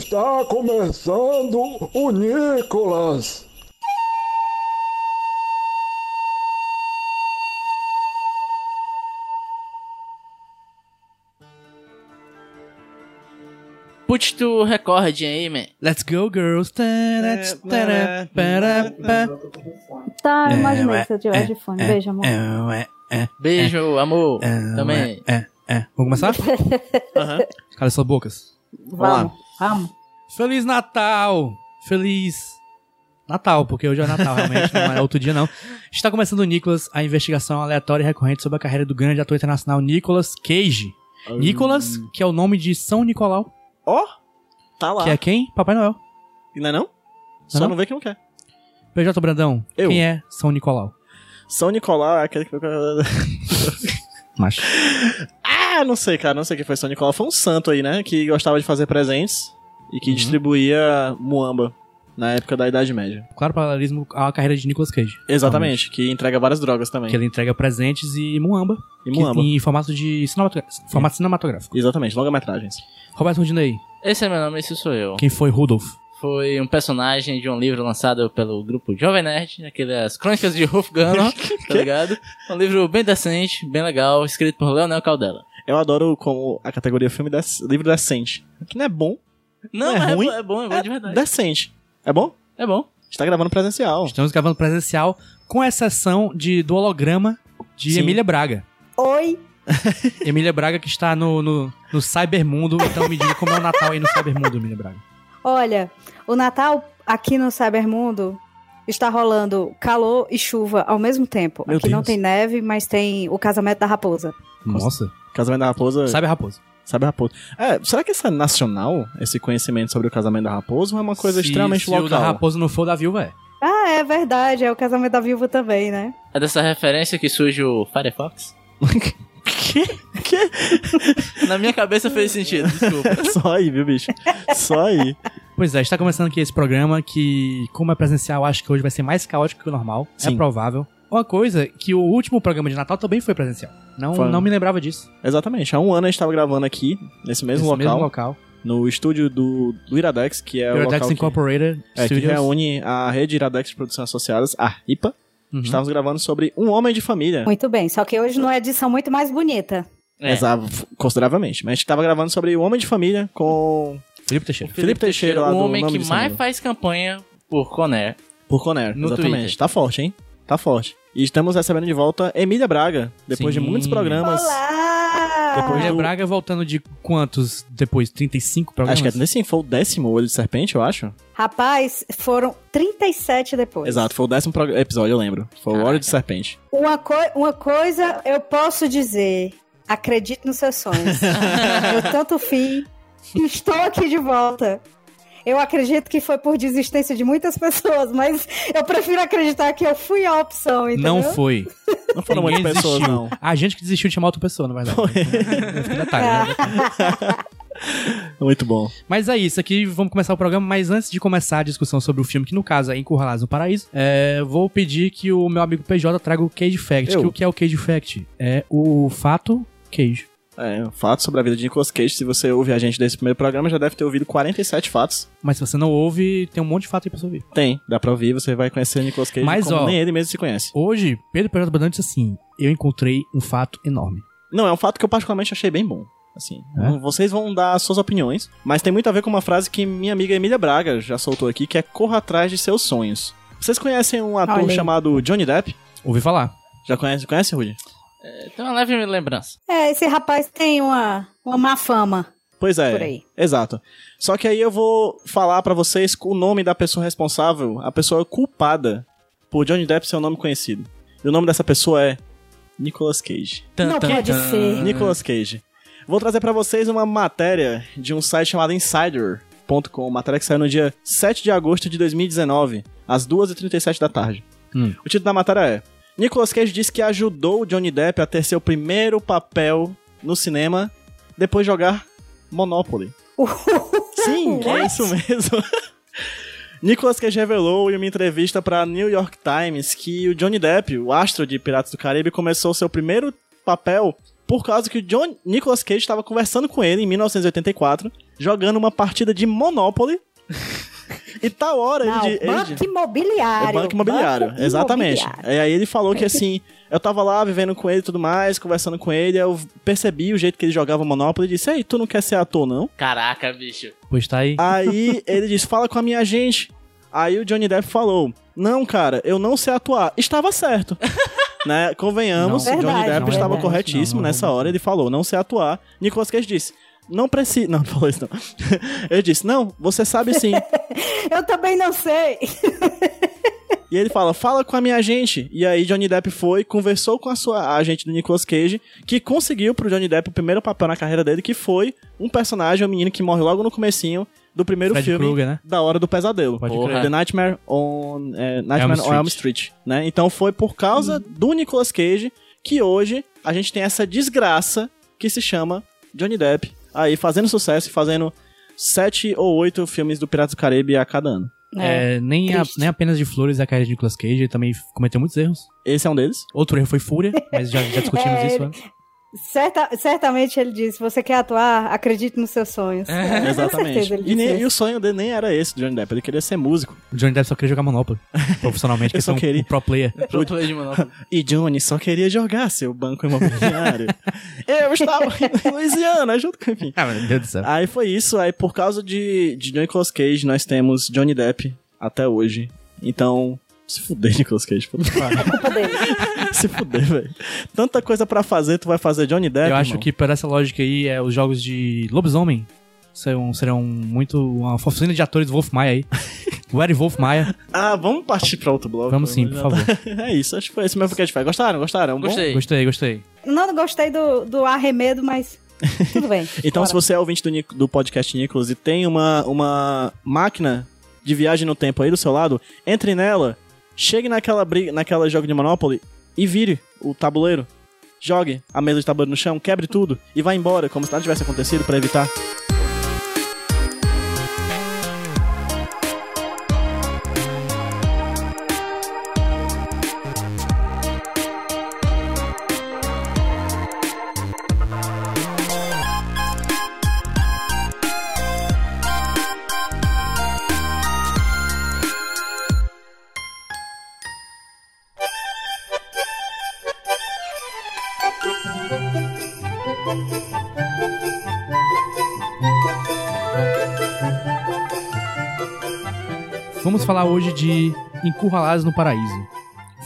Está começando o Nicolas! Put to record aí, man. Let's go, girls. Tá, eu É, imaginei ué, que você tivesse de fone. Beijo, amor. É, é, é, Beijo, amor. é, Também. É, é. Vamos começar? Cala suas bocas. Vamos, vamos. Feliz Natal! Feliz Natal, porque hoje é Natal, realmente, não é outro dia não. Está começando o Nicolas, a investigação aleatória e recorrente sobre a carreira do grande ator internacional Nicolas Cage. Nicolas, que é o nome de São Nicolau, Ó, tá lá. que é quem? Papai Noel. Não é não? Só Não? não vê que não quer. PJ Brandão, Eu. quem é São Nicolau? São Nicolau é aquele que... Macho. ah, não sei, cara. Não sei quem foi São Nicolau. Foi um santo aí, né? Que gostava de fazer presentes e Uhum. que distribuía muamba na época da Idade Média. Claro, paralelismo à carreira de Nicolas Cage. Exatamente. Que entrega várias drogas também. Que ele entrega presentes e muamba. E que- muamba. em formato de cinematográfico. Formato cinematográfico. Exatamente. Longa-metragens. Roberto Rudinei, Esse é meu nome, esse sou eu. quem foi Rudolph? Foi um personagem de um livro lançado pelo grupo Jovem Nerd, aquelas crônicas de Rolf Gunnar, tá ligado? Um livro bem decente, bem legal, escrito por Leonel Caldela. Eu adoro como a categoria filme dec... livro decente. Que não é bom. Não, É é, ruim? bom, é bom, é bom de verdade. Decente. É bom? É bom. A gente tá gravando presencial. Estamos gravando presencial, com exceção de, do holograma de Sim. Emília Braga. Oi! Emília Braga que está no, no, no Cybermundo, então me diga como é o Natal aí no Cybermundo, Emília Braga. Olha, o Natal aqui no Cybermundo está rolando calor e chuva ao mesmo tempo. Meu aqui não Deus. tem neve, mas tem o casamento da raposa. Nossa, Casamento da Raposa. Cyber Raposo. Sabe a raposa. É, será que isso é nacional, esse conhecimento sobre o casamento da raposa, ou é uma coisa Se- extremamente se local? o da Raposo não for da viúva, é. Ah, é verdade, é o casamento da viúva também, né? É dessa referência que surge o Firefox? Que? Que? Na minha cabeça fez sentido, desculpa. Só aí, viu, bicho? Só aí. Pois é, está começando aqui esse programa que, como é presencial, acho que hoje vai ser mais caótico que o normal. É Sim. provável. Uma coisa que o último programa de Natal também foi presencial. Não, Foi. não me lembrava disso. Exatamente. Há um ano a gente tava gravando aqui, nesse mesmo Nesse local, mesmo local. no estúdio do, do Iradex, que é o Iradex local que, Incorporated é, que reúne a rede Iradex de Produções Associadas, a IPA. Uhum. Estávamos gravando sobre Um Homem de Família. Muito bem, só que hoje numa edição muito mais bonita. É. Exato, consideravelmente. Mas a gente tava gravando sobre O Homem de Família com... Felipe Teixeira. Felipe Teixeira, lá o do homem Nome que mais faz campanha por Conner. Por Conner, No exatamente. Twitter. Tá forte, hein? Tá forte. E estamos recebendo de volta Emília Braga, depois Sim. de muitos programas. Olá! Depois Emília do- Braga voltando de quantos depois? 35 programas? Acho que é nesse foi o décimo Olho de Serpente, eu acho. Rapaz, foram 37 depois. Exato, foi o décimo episódio, eu lembro. Foi o Olho de Serpente. Uma, coi- uma coisa eu posso dizer: acredite nos seus sonhos. eu tanto fim, estou aqui de volta. Eu acredito que foi por desistência de muitas pessoas, mas eu prefiro acreditar que eu fui a opção, entendeu? Não foi. Não foram muitas pessoas, não. A gente que desistiu de chamar outra pessoa, na verdade. Esse detalhe, né? Muito bom. Mas é isso, aqui vamos começar o programa, mas antes de começar a discussão sobre o filme, que no caso é Encurralados no Paraíso, é, vou pedir que o meu amigo PJ traga o Cage Fact. Eu. Que o que é o Cage Fact? É o fato Cage. É, fatos sobre a vida de Nicolas Cage. Se você ouve a gente desse primeiro programa, já deve ter ouvido 47 fatos. Mas se você não ouve, tem um monte de fato aí pra você ouvir. Tem, dá pra ouvir, você vai conhecer Nicolas Cage Mas, como ó, nem ele mesmo se conhece. Hoje, Pedro Pereira Brandão disse assim: Eu encontrei um fato enorme. Não, é um fato que eu particularmente achei bem bom. Assim, É? vocês vão dar as suas opiniões, mas tem muito a ver com uma frase que minha amiga Emília Braga já soltou aqui, que é corra atrás de seus sonhos. Vocês conhecem um ator chamado Johnny Depp? Ouvi falar. Já conhece, conhece, Rudy? Tem uma leve lembrança. É, esse rapaz tem uma, uma má fama. Pois é. Por aí. Exato. Só que aí eu vou falar pra vocês o nome da pessoa responsável, a pessoa culpada por Johnny Depp ser um nome conhecido. E o nome dessa pessoa é Nicolas Cage. Não pode ser. Nicolas Cage. Vou trazer pra vocês uma matéria de um site chamado Insider. Globo.com, matéria que saiu no dia 7 de agosto de 2019, às 2h37 da tarde. Hum. O título da matéria é Nicolas Cage disse que ajudou o Johnny Depp a ter seu primeiro papel no cinema depois de jogar Monopoly. Sim, é isso mesmo. Nicolas Cage revelou em uma entrevista para New York Times que o Johnny Depp, o astro de Piratas do Caribe, começou seu primeiro papel por causa que o John Nicolas Cage estava conversando com ele em 1984, jogando uma partida de Monopoly. e tal hora Não, ele, ele banco imobiliário. é banco imobiliário, Banco exatamente. imobiliário. E aí ele falou que assim, eu tava lá vivendo com ele e tudo mais, conversando com ele, eu percebi o jeito que ele jogava Monopoly e disse: Ei, tu não quer ser ator, não? Caraca, bicho. Pois tá aí. Aí ele disse: Fala com a minha agente. Aí o Johnny Depp falou: Não, cara, eu não sei atuar. Estava certo. Né? Convenhamos, Não. Johnny Depp não, estava verdade. corretíssimo Não, não, nessa hora. Ele falou: Não sei atuar. Nicolas Cage disse: Não precisa. Não, não falou isso não. ele disse: Não, você sabe sim. Eu também não sei. E ele fala, fala com a minha agente. E aí Johnny Depp foi, conversou com a sua agente do Nicolas Cage, que conseguiu pro Johnny Depp o primeiro papel na carreira dele, que foi um personagem, um menino que morre logo no comecinho do primeiro Fred filme Krueger, né? da Hora do Pesadelo. Pode Porra. The Nightmare on, é, Nightmare Elm on Elm Street. Né? Então foi por causa do Nicolas Cage que hoje a gente tem essa desgraça que se chama Johnny Depp aí fazendo sucesso e fazendo sete ou oito filmes do Piratas do Caribe a cada ano. É. É, nem, a- nem apenas de flores a carreira de Nicolas Cage, ele também cometeu muitos erros. Esse é um deles. Outro erro foi Fúria, mas já, já discutimos É, isso antes. Certa- certamente ele disse: você quer atuar, acredite nos seus sonhos. É, com Exatamente. certeza ele E, nem- disse e o sonho dele nem era esse, Johnny Depp. Ele queria ser músico. O Johnny Depp só queria jogar Monopoly profissionalmente, que só é um, queria- um pro player. Pro play de Monopoly. E Johnny só queria jogar seu banco imobiliário. Eu estava em Louisiana, junto com enfim. Ah, meu Deus do céu. Aí foi isso. Aí por causa de, de Nicolas Cage, nós temos Johnny Depp até hoje. Então, se fuder, Nicolas Cage. pariu. Culpa dele. se fuder, velho. Tanta coisa pra fazer, tu vai fazer Johnny Depp, Eu acho irmão? que por essa lógica aí, é, os jogos de lobisomem serão, serão muito uma oficina de atores do Wolf Maia aí. o Eric Wolf Maia. Ah, vamos partir pra outro bloco. Vamos sim, por favor. é isso, acho que foi esse mesmo que a gente faz. Gostaram? Gostaram? É um bom? Gostei. Gostei, gostei. Não gostei do, do arremedo, mas tudo bem. Então, Bora. se você é ouvinte do, do podcast Nicolas e tem uma, uma máquina de viagem no tempo aí do seu lado, entre nela, chegue naquela, briga, naquela jogo de Monopoly e vire o tabuleiro. Jogue a mesa de tabuleiro no chão, quebre tudo e vá embora, como se nada tivesse acontecido, pra evitar. Falar hoje de Encurralados no Paraíso.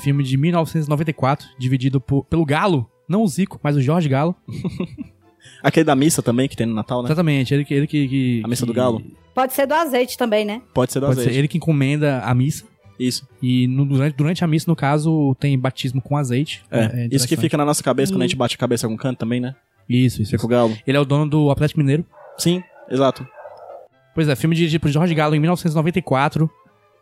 Filme de 1994, dividido por- pelo Galo. Não o Zico, mas o Jorge Galo. Aquele da missa também, que tem no Natal, né? Exatamente, ele que. Ele que, que A missa que- do Galo. Pode ser do azeite também, né? Pode ser do Pode ser azeite. ele que encomenda a missa. Isso. E no- durante, durante a missa, no caso, tem batismo com azeite. É, isso que interessante. fica na nossa cabeça quando a gente bate a cabeça em algum canto também, né? Isso, isso. Fica o galo. Ele é o dono do Atlético Mineiro. Sim, exato. Pois é, filme dirigido por Jorge Galo em 1994,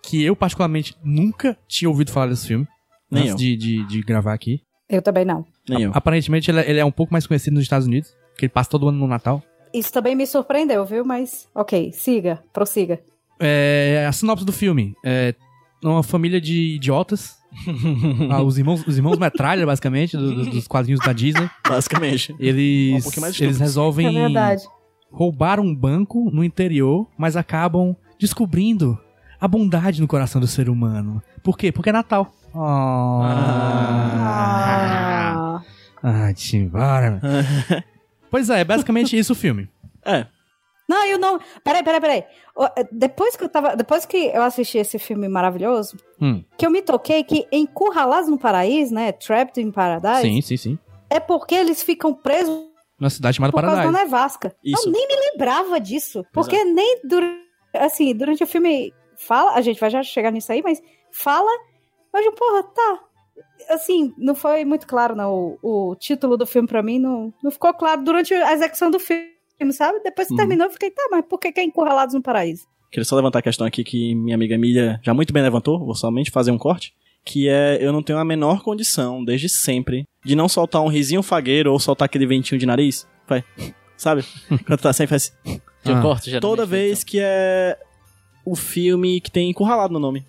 que eu particularmente nunca tinha ouvido falar desse filme. Nem antes eu. De, de, de gravar aqui. Eu também não. Nem eu. Aparentemente ele é, ele é um pouco mais conhecido nos Estados Unidos, que ele passa todo ano no Natal. Isso também me surpreendeu, viu? Mas, ok, siga, prossiga. É, a sinopse do filme é uma família de idiotas. Ah, os, irmãos, os irmãos Metralha, basicamente, do- do- dos quadrinhos da Disney. Basicamente. Eles, Um eles resolvem É roubar um banco no interior, mas acabam descobrindo a bondade no coração do ser humano. Por quê? Porque é Natal. Ah. Ah. Ai, Timbora. pois é, é basicamente isso o filme. É, Não, eu não. Peraí, peraí, peraí. Ó, Depois que eu tava. Depois que eu assisti esse filme maravilhoso, Hum. que eu me toquei que Encurralados no Paraíso, né? Trapped in Paradise, Sim, sim, sim. é porque eles ficam presos Na cidade chamada por causa da Paradise. nevasca. Isso. Eu nem me lembrava disso. Porque nem durante. Assim, durante o filme fala. A gente vai já chegar nisso aí, mas fala. Mas, porra, tá. Assim, não foi muito claro, não. O, o título do filme pra mim não, não ficou claro durante a execução do filme. sabe? Depois Uhum. que terminou, eu fiquei, tá, mas por que que é Encurralados no Paraíso? Queria só levantar a questão aqui que minha amiga Emília já muito bem levantou, vou somente fazer um corte, que é eu não tenho a menor condição, desde sempre, de não soltar um risinho fagueiro ou soltar aquele ventinho de nariz. Vai. Sabe? Quando tá sempre faz eu Ah. corto Toda vez que é o filme que tem encurralado no nome.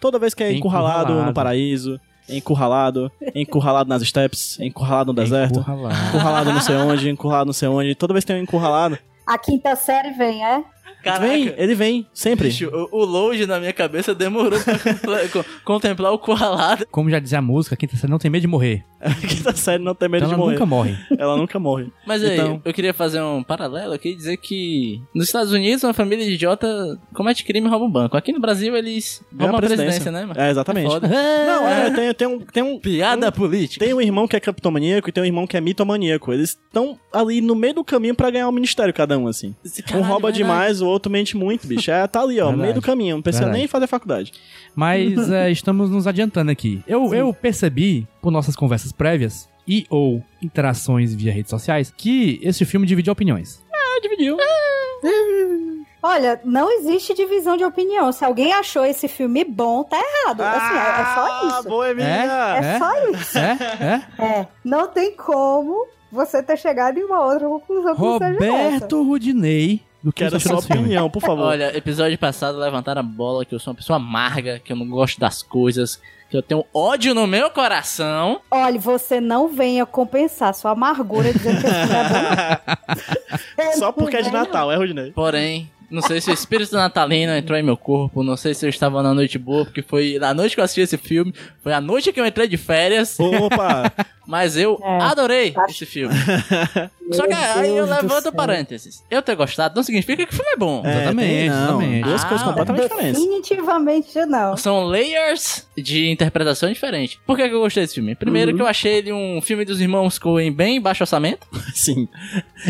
Toda vez que é encurralado, Encurralado. no paraíso, encurralado, encurralado nas steps, encurralado no deserto, Encurralado. encurralado não sei onde, encurralado não sei onde. Toda vez que tem um encurralado, A quinta série vem, é? Caraca. vem, ele vem, sempre. Bicho, o, o load na minha cabeça demorou pra contemplar- co- contemplar o curralado. Como já dizia a música, a quinta série não tem medo de morrer. A quinta série não tem medo Então de ela morrer. nunca morre. Ela nunca morre. Mas aí, Então- eu queria fazer um paralelo aqui e dizer que nos Estados Unidos uma família de idiota comete crime e rouba um banco. Aqui no Brasil eles Ganha roubam a presidência, né, mano? É, exatamente. foda. Não, é, tem, tem um. Tem um Piada um- política. Tem um irmão que é criptomaníaco e tem um irmão que é mitomaníaco. Eles estão ali no meio do caminho pra ganhar um ministério, cada um, assim. Esse Um caralho, rouba verdade. demais, o outro mente muito, bicho. É, tá ali, ó, no meio do caminho. Não precisa Verdade. nem fazer faculdade. Mas é, estamos nos adiantando aqui. Eu, eu percebi, por nossas conversas prévias e ou interações via redes sociais, que esse filme divide opiniões. Ah, dividiu. Olha, não existe divisão de opinião. Se alguém achou esse filme bom, tá errado. Assim, é, é só isso. Ah, Boa, Emília. É, É? só isso. É? É? É. Não tem como você ter chegado em uma outra conclusão. Roberto Rudinei, do que Quero achou sua opinião, por favor. Olha, episódio passado levantaram a bola que eu sou uma pessoa amarga, que eu não gosto das coisas, que eu tenho ódio no meu coração. Olha, você não venha compensar sua amargura dizendo que esse filme é bom. Só porque é de Natal, é, Rodinei? Porém, não sei se o espírito natalino entrou em meu corpo, não sei se eu estava na noite boa, porque foi na noite que eu assisti esse filme, foi a noite que eu entrei de férias, Opa! mas eu É. adorei Acho- esse filme. Só que aí eu Deus levanto parênteses. Eu ter gostado não significa que o filme é bom. É, Exatamente, não, exatamente. Duas Ah, coisas completamente diferentes. Definitivamente não. São layers de interpretação diferentes. Por que, que eu gostei desse filme? Primeiro Uhum. que eu achei ele um filme dos irmãos Coen bem baixo orçamento. Sim.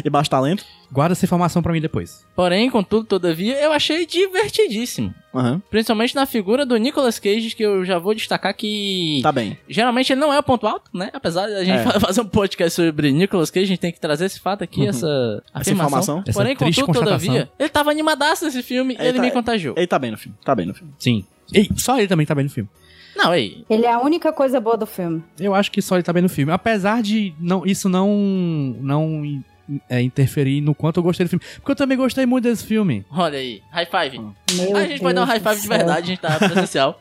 E baixo talento. Guarda essa informação pra mim depois. Porém, contudo, todavia, eu achei divertidíssimo. Aham. Principalmente na figura do Nicolas Cage, que eu já vou destacar que... Tá bem. Geralmente ele não é o ponto alto, né? Apesar de a gente É. fa- fazer um podcast sobre Nicolas Cage, a gente tem que trazer esse fato aqui, essa afirmação. informação. Essa Porém, triste contudo, todavia, ele tava animadaço nesse filme e Ele ele tá- me contagiou. Ele tá bem no filme. Tá bem no filme. Sim. Ei, só ele também tá bem no filme. Não, ei, Ele é a única coisa boa do filme. Eu acho que só ele tá bem no filme. Apesar de não, isso não, não é, interferir no quanto eu gostei do filme. Porque eu também gostei muito desse filme. olha aí, high five. Meu a gente vai dar um Deus high five de verdade, a gente tá presencial.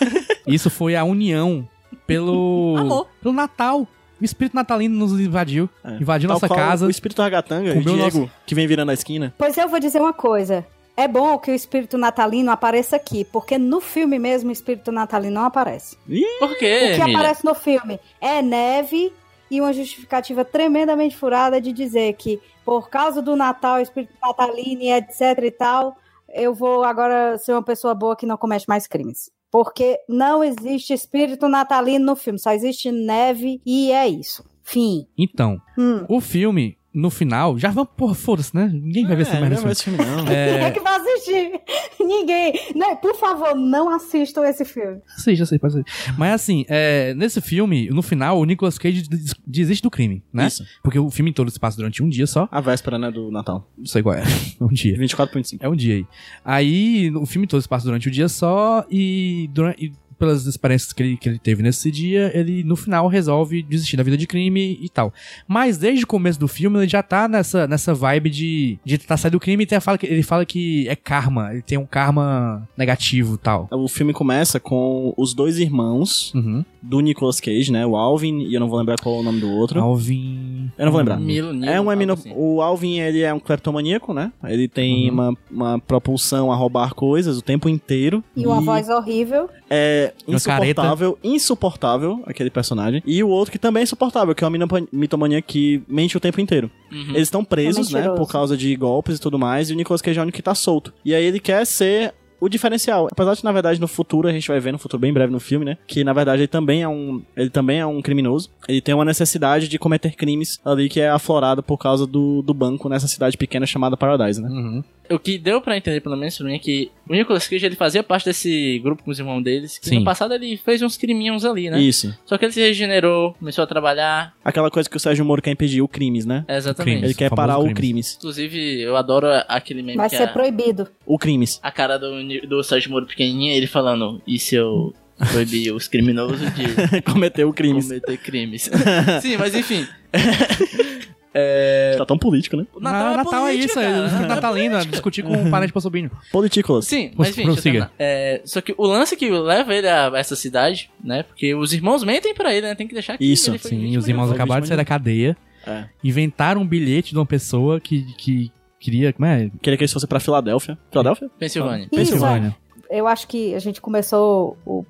Isso foi a união pelo, Amor. pelo Natal. O espírito natalino nos invadiu. É. Invadiu Tal nossa casa. O espírito ragatanga o Diego, nosso- que vem virando a esquina. Pois eu vou dizer uma coisa. É bom que o espírito natalino apareça aqui, porque no filme mesmo o espírito natalino não aparece. Por quê, o que Emília? aparece no filme é neve e uma justificativa tremendamente furada de dizer que por causa do Natal, espírito natalino etc e tal, eu vou agora ser uma pessoa boa que não comete mais crimes. Porque não existe espírito natalino no filme, só existe neve e é isso. Fim. Então, Hum. o filme, no final, já vamos, porra, foda-se, né? Ninguém vai ver esse É, merda não vai filme, não. é É, que vai assistir? Ninguém. Não, por favor, não assistam esse filme. assiste, assiste, pode assistir. Mas assim, é, nesse filme, no final, o Nicolas Cage des- desiste do crime, né? Isso. Porque o filme todo se passa durante um dia só. A véspera, né, do Natal. Não sei qual é. Um dia. 24 por 25. É um dia aí. Aí, o filme todo se passa durante o dia só e, durante, e pelas experiências que ele, que ele teve nesse dia, ele no final resolve desistir da vida de crime e tal. Mas desde o começo do filme, ele já tá nessa, nessa vibe de, de tentar sair do crime e tem a fala que, ele fala que é karma, ele tem um karma negativo e tal. O filme começa com os dois irmãos Uhum. do Nicolas Cage, né? O Alvin e eu não vou lembrar qual é o nome do outro. Alvin. Eu não vou lembrar. Milo, Nilo, É um assim. O Alvin, ele é um kleptomaníaco, né? Ele tem Uhum. uma, uma propulsão a roubar coisas o tempo inteiro. E uma voz horrível. É Uma insuportável, insuportável, aquele personagem. E o outro que também é insuportável, que é o minopa- mitomaníaco que mente o tempo inteiro. Uhum. Eles estão presos, É né? Por causa de golpes e tudo mais. E o Nicolas Cage é o único que tá solto. E aí ele quer ser o diferencial. Apesar de, na verdade, no futuro, a gente vai ver no futuro bem breve no filme, né? Que, na verdade, ele também é um, ele também é um criminoso. Ele tem uma necessidade de cometer crimes ali que é aflorada por causa do, do banco nessa cidade pequena chamada Paradise, né? Uhum. O que deu pra entender, pelo menos pra mim, é que o Nicolas Cage, ele fazia parte desse grupo com os irmãos deles, que Sim. no passado ele fez uns criminhos ali, né? Isso. Só que ele se regenerou, começou a trabalhar, Aquela coisa que o Sérgio Moro quer impedir, o crimes, né? exatamente. Crimes. Ele quer parar o crimes. crimes. Inclusive, eu adoro aquele meme Vai que ser a, proibido. O crimes. a cara do, do Sérgio Moro pequenininha, ele falando, e se eu proibir os criminosos de Cometeu o crimes. cometer crimes? Sim, mas enfim. é... Tá tão político, né? O Natal, Natal é política, isso, é cara. o natalino, é discutir com um parente possobinho. Politícolas. Sim, mas enfim, deixa eu prossiga. é, Só que o lance que leva ele a essa cidade, né? Porque os irmãos mentem pra ele, né? Tem que deixar que Isso, ele foi Sim, os irmãos acabaram de sair da cadeia, É. inventaram um bilhete de uma pessoa que, que queria, como é? Queria que eles fossem pra Filadélfia. Filadélfia? Pensilvânia. Isso, Pensilvânia. eu acho que a gente começou o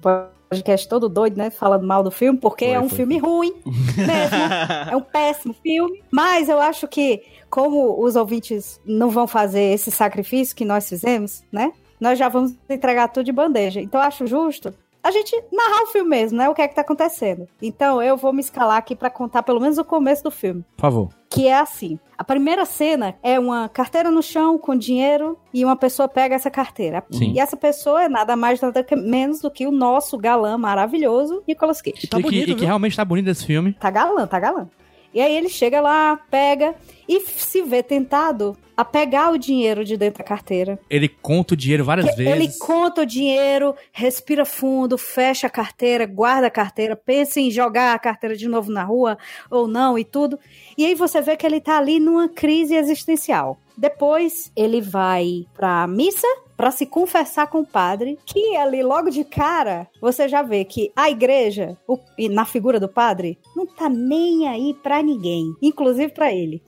podcast todo doido, né? Falando mal do filme, porque Foi, é um foi. filme ruim mesmo. é um péssimo filme. Mas eu acho que, como os ouvintes não vão fazer esse sacrifício que nós fizemos, né? Nós já vamos entregar tudo de bandeja. Então eu acho justo a gente narrar o filme mesmo, né? O que é que tá acontecendo. Então eu vou me escalar aqui pra contar pelo menos o começo do filme Por favor. que é assim. A primeira cena é uma carteira no chão com dinheiro e uma pessoa pega essa carteira. Sim. E essa pessoa é nada mais nada menos do que o nosso galã maravilhoso, Nicolas Cage. Tá e, bonito, que, e que viu? realmente tá bonito esse filme. Tá galã, tá galã. E aí ele chega lá, pega e se vê tentado a pegar o dinheiro de dentro da carteira. Ele conta o dinheiro várias Que Ele vezes. conta o dinheiro, respira fundo, fecha a carteira, guarda a carteira, pensa em jogar a carteira de novo na rua ou não e tudo. E aí você vê que ele tá ali numa crise existencial. Depois ele vai pra missa pra se confessar com o padre, que ali logo de cara você já vê que a igreja, o- na figura do padre, não tá nem aí pra ninguém, inclusive pra ele.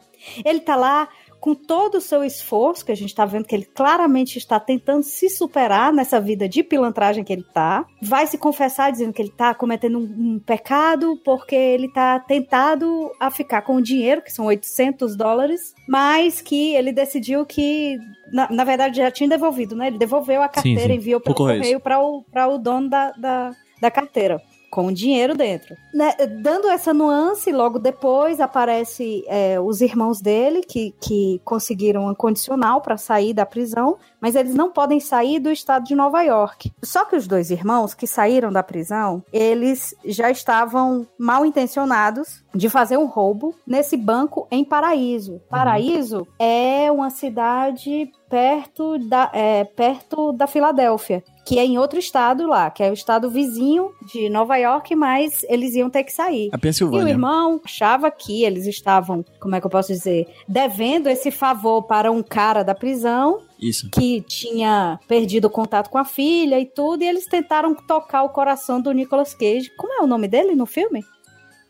Ele tá lá com todo o seu esforço, que a gente tá vendo que ele claramente está tentando se superar nessa vida de pilantragem que ele tá, vai se confessar dizendo que ele tá cometendo um, um pecado porque ele tá tentado a ficar com o dinheiro, que são 800 dólares, mas que ele decidiu que, na, na verdade, já tinha devolvido, né? Ele devolveu a carteira, sim. enviou pelo correio para o, pra o dono da, da, da carteira. Com dinheiro dentro. Né, dando essa nuance, logo depois aparece é, os irmãos dele que, que conseguiram um condicional para sair da prisão, mas eles não podem sair do estado de Nova York. Só que os dois irmãos que saíram da prisão, eles já estavam mal intencionados de fazer um roubo nesse banco em Paraíso. Paraíso é uma cidade perto da, é, perto da Filadélfia que é em outro estado lá, que é o estado vizinho de Nova York, mas eles iam ter que sair. A E o Pensilvânia. irmão achava que eles estavam, como é que eu posso dizer, devendo esse favor para um cara da prisão Isso. que tinha perdido o contato com a filha e tudo, e eles tentaram tocar o coração do Nicolas Cage. Como é o nome dele no filme?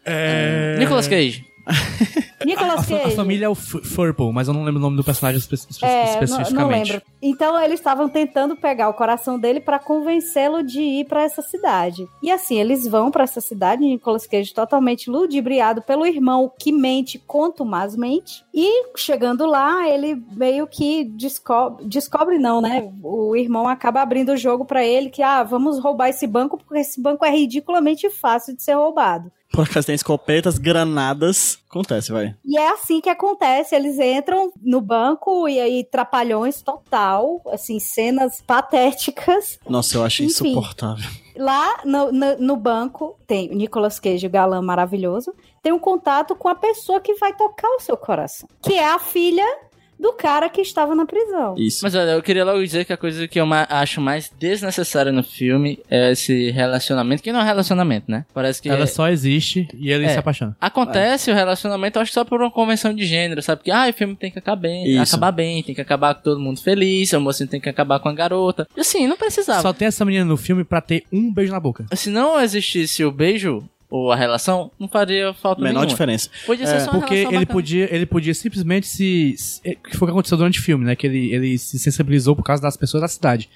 É... Nicolas Cage. A, Nicolas fa- a Cage. família é o Furple, mas eu não lembro o nome do personagem espe espe- É, não, especificamente. não lembro. Então eles estavam tentando pegar o coração dele para convencê-lo de ir para essa cidade. E assim, eles vão para essa cidade, Nicolas Cage totalmente ludibriado pelo irmão que mente contumazmente. E chegando lá, ele meio que descobre, descobre não, né? O irmão acaba abrindo o jogo para ele que ah, vamos roubar esse banco porque esse banco é ridiculamente fácil de ser roubado. Por acaso tem escopetas, granadas. Acontece, vai. E é assim que acontece, eles entram no banco e aí trapalhões total, assim, cenas patéticas. Nossa, eu acho Enfim. insuportável. Lá no, no, no banco tem o Nicolas Cage, o galã maravilhoso, tem um contato com a pessoa que vai tocar o seu coração, que é a filha do cara que estava na prisão. Isso. Mas olha, eu queria logo dizer que a coisa que eu ma- acho mais desnecessária no filme é esse relacionamento, que não é um relacionamento, né? Parece que Ela é- só existe e ele É. se apaixona. Acontece o relacionamento, eu acho que só por uma convenção de gênero, sabe? Que ah, o filme tem que acabar bem, Isso. acabar bem, tem que acabar com todo mundo feliz, o mocinho tem que acabar com a garota. E assim, não precisava. Só tem essa menina no filme pra ter um beijo na boca. Se não existisse o beijo ou a relação, não faria falta Menor nenhuma. diferença. Podia ser É, só uma Porque ele bacana. podia, ele podia simplesmente se. se- Que foi o que aconteceu durante o filme, né? Que ele, ele se sensibilizou por causa das pessoas da cidade.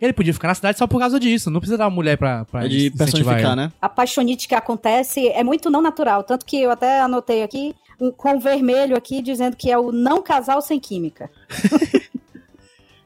Ele podia ficar na cidade só por causa disso. Não precisa dar uma mulher pra, pra incentivar personificar, ele. né? A paixonite que acontece é muito não natural, tanto que eu até anotei aqui um, com vermelho aqui dizendo que é o não casal sem química.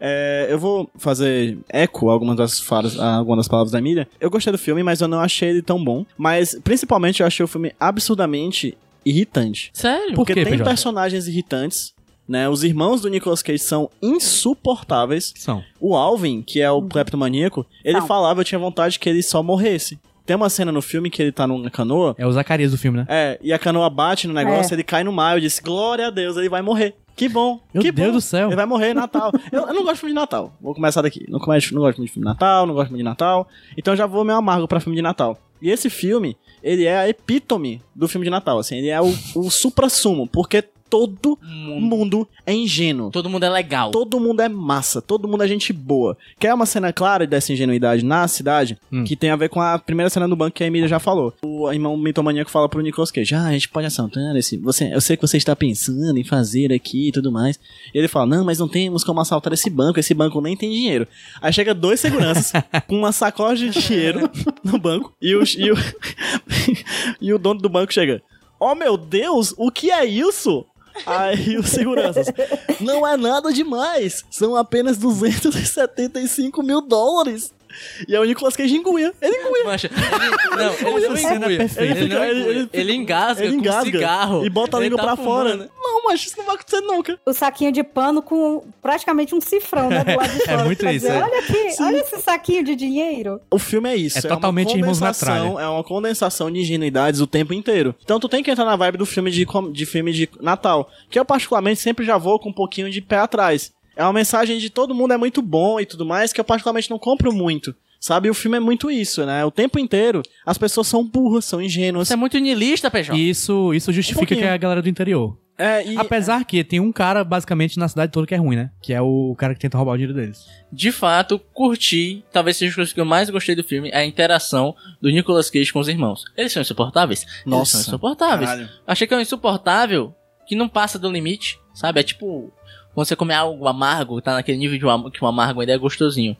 É, eu vou fazer eco a algumas das falas, algumas das palavras da Emília. Eu gostei do filme, mas eu não achei ele tão bom. Mas, principalmente, eu achei o filme absurdamente irritante. Sério? Por Porque quê, tem PJ? personagens irritantes né? Os irmãos do Nicolas Cage são insuportáveis. São. O Alvin, que é o cleptomaníaco, ele Não. falava, eu tinha vontade que ele só morresse. Tem uma cena no filme que ele tá numa canoa, É o Zacarias do filme, né? é, e a canoa bate no negócio, É. ele cai no mar, eu disse, glória a Deus, ele vai morrer. Que bom, Meu que Deus bom. do céu. Ele vai morrer em Natal. eu, eu não gosto muito de Natal, vou começar daqui. Não, come- não gosto muito de filme de Natal, não gosto muito de Natal, então eu já vou meio amargo pra filme de Natal. E esse filme, ele é a epítome do filme de Natal, assim, ele é o, o supra-sumo, porque todo mundo é ingênuo. Todo mundo é legal. Todo mundo é massa, todo mundo é gente boa. Quer uma cena clara dessa ingenuidade na cidade? Hum. Que tem a ver com a primeira cena do banco que a Emília já falou. O irmão mitomaníaco fala pro Nicolas Cage: Ah, a gente pode assaltar esse. Você, eu sei que você está pensando em fazer aqui e tudo mais. E ele fala: Não, mas não temos como assaltar esse banco, esse banco nem tem dinheiro. Aí chega dois seguranças com uma sacola de dinheiro no banco e o, e o, e o dono do banco chega: Oh meu Deus, o que é isso? Aí os seguranças. Não é nada demais. São apenas 275 mil dólares. E aí o Nicolas Cage enguia. Ele enguia. Mancha, ele, não, ele não. Ele, não Ele- enguia. ele- Ele engasga Ele com engasga cigarro. e bota a língua tá pra fora. fumando. Não, mas isso não vai acontecer nunca. O saquinho de pano com praticamente um cifrão, né? Do lado de fora. muito pra isso, dizer, é. Olha aqui, olha esse saquinho de dinheiro. O filme é isso. É totalmente uma Irmãos condensação- Metralha. É uma condensação de ingenuidades o tempo inteiro. Então tu tem que entrar na vibe do filme de, de filme de Natal. Que eu particularmente sempre já vou com um pouquinho de pé atrás. É uma mensagem de todo mundo é muito bom e tudo mais, que eu particularmente não compro muito. Sabe, o filme é muito isso, né? O tempo inteiro as pessoas são burras, são ingênuas. Você é muito niilista, Pejão. E isso, isso justifica pouquinho. que é a galera do interior. É, e- Apesar que tem um cara, basicamente, na cidade toda que é ruim, né? Que é o cara que tenta roubar o dinheiro deles. De fato, curti, talvez seja a coisa que eu mais gostei do filme, a interação do Nicolas Cage com os irmãos. Eles são insuportáveis? Nossa. Eles são insuportáveis. Caralho. Achei que é um insuportável que não passa do limite, sabe? É tipo quando você come algo amargo, tá naquele nível de um que o amargo ainda é gostosinho.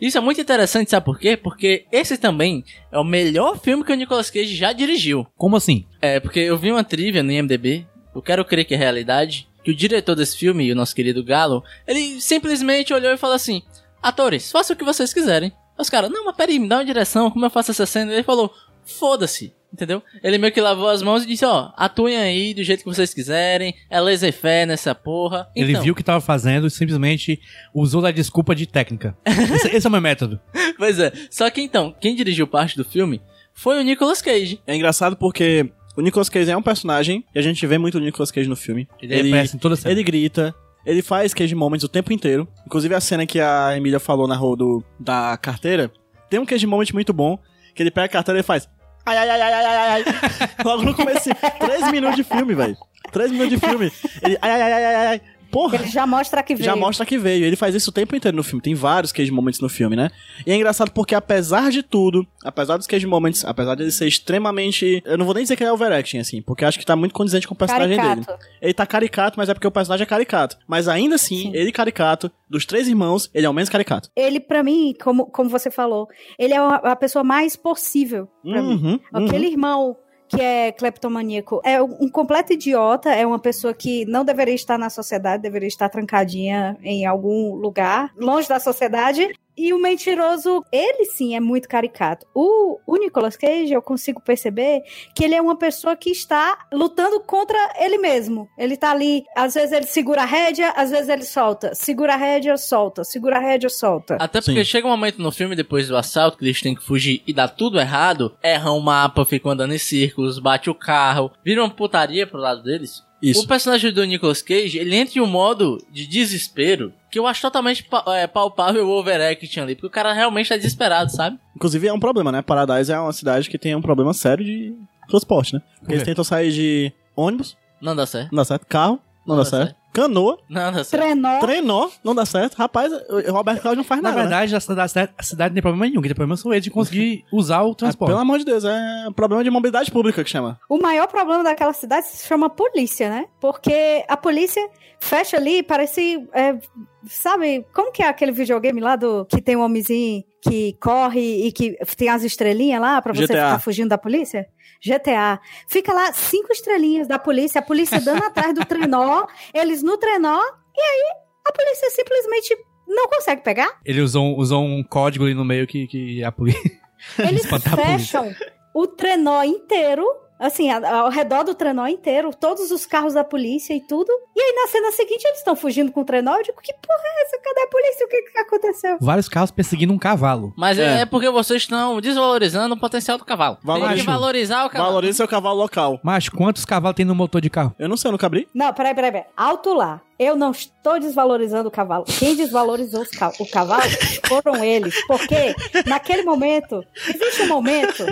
Isso é muito interessante, sabe por quê? Porque esse também é o melhor filme que o Nicolas Cage já dirigiu. Como assim? É, porque eu vi uma trivia no IMDB, eu quero crer que é realidade, que o diretor desse filme, o nosso querido Galo, ele simplesmente olhou e falou assim: Atores, façam o que vocês quiserem. Os caras, não, mas peraí, me dá uma direção, como eu faço essa cena? Ele falou: foda-se. Entendeu? Ele meio que lavou as mãos e disse, ó, atuem aí do jeito que vocês quiserem, é laissez-faire nessa porra. Ele Então, viu o que tava fazendo e simplesmente usou da desculpa de técnica. esse, esse é o meu método. Pois é. Só que então, quem dirigiu parte do filme foi o Nicolas Cage. É engraçado porque o Nicolas Cage é um personagem e a gente vê muito o Nicolas Cage no filme. Ele, aparece em toda cena. Ele grita, ele faz Cage Moments o tempo inteiro. Inclusive a cena que a Emília falou na rua do, da carteira, tem um Cage Moment muito bom, que ele pega a carteira e faz... Ai, ai, ai, ai, ai, ai, ai. Logo no começo, três minutos de filme, velho. Três minutos de filme. Ele... Ai, ai, ai, ai, ai, ai. Porra! Ele já mostra que veio. Já mostra que veio. Ele faz isso o tempo inteiro no filme. Tem vários Cage Moments no filme, né? E é engraçado porque, apesar de tudo, apesar dos Cage Moments, apesar de ele ser extremamente. Eu não vou nem dizer que ele é overacting, assim, porque eu acho que tá muito condizente com o personagem dele. Caricato. Ele tá caricato, mas é porque o personagem é caricato. Mas ainda assim, Sim. ele caricato, dos três irmãos, ele é o menos caricato. Ele, pra mim, como, como você falou, ele é a, pessoa mais possível pra mim. Uhum, Aquele irmão que é cleptomaníaco é um completo idiota, é uma pessoa que não deveria estar na sociedade, deveria estar trancadinha em algum lugar, longe da sociedade. E o mentiroso, ele sim é muito caricato. O, o Nicolas Cage, eu consigo perceber que ele é uma pessoa que está lutando contra ele mesmo. Ele tá ali, às vezes ele segura a rédea, às vezes ele solta. Segura a rédea, solta. Segura a rédea, solta. Até porque Sim. chega um momento no filme, depois do assalto, que eles têm que fugir e dá tudo errado, erram o mapa, ficam andando em círculos, bate o carro, vira uma putaria pro lado deles. Isso. O personagem do Nicolas Cage, ele entra em um modo de desespero que eu acho totalmente pa- é, palpável o overacting ali, porque o cara realmente tá desesperado, sabe? Inclusive é um problema, né? Paradise é uma cidade que tem um problema sério de transporte, né? Porque eles tentam sair de ônibus, Não dá certo. não dá certo. Carro, não, dá, certo. Canoa, Não dá certo. Trenó. trenó, não dá certo. Rapaz, o Roberto Cláudio não faz Na nada. né? verdade, a cidade, a cidade não tem problema nenhum. Quem tem problema são eles de conseguir usar o Ah, transporte. pelo amor de Deus, é problema de mobilidade pública que chama. O maior problema daquela cidade se chama polícia, né? Porque a polícia fecha ali, parece. é, sabe, como que é aquele videogame lá do que tem um homenzinho que corre e que tem as estrelinhas lá pra você GTA. ficar fugindo da polícia? GTA. Fica lá cinco estrelinhas da polícia, a polícia dando atrás do trenó, eles no trenó, e aí a polícia simplesmente não consegue pegar. Ele usou, usou um código ali no meio que, que a polícia. Eles fecham o trenó inteiro Assim, ao redor do trenó inteiro, todos os carros da polícia e tudo. E aí na cena seguinte eles estão fugindo com o trenó. Eu digo, que porra é essa? Cadê a polícia? O que, que aconteceu? Vários carros perseguindo um cavalo. Mas é. É. porque vocês estão desvalorizando o potencial do cavalo. Tem Valoriza- que valorizar o cavalo. Valorize seu cavalo local. Mas quantos cavalos tem no motor de carro? Eu não sei, eu nunca abri. Não, peraí, peraí, peraí. Alto lá. Eu não estou desvalorizando o cavalo. Quem desvalorizou os ca- o cavalo foram eles. Porque naquele momento, existe um momento.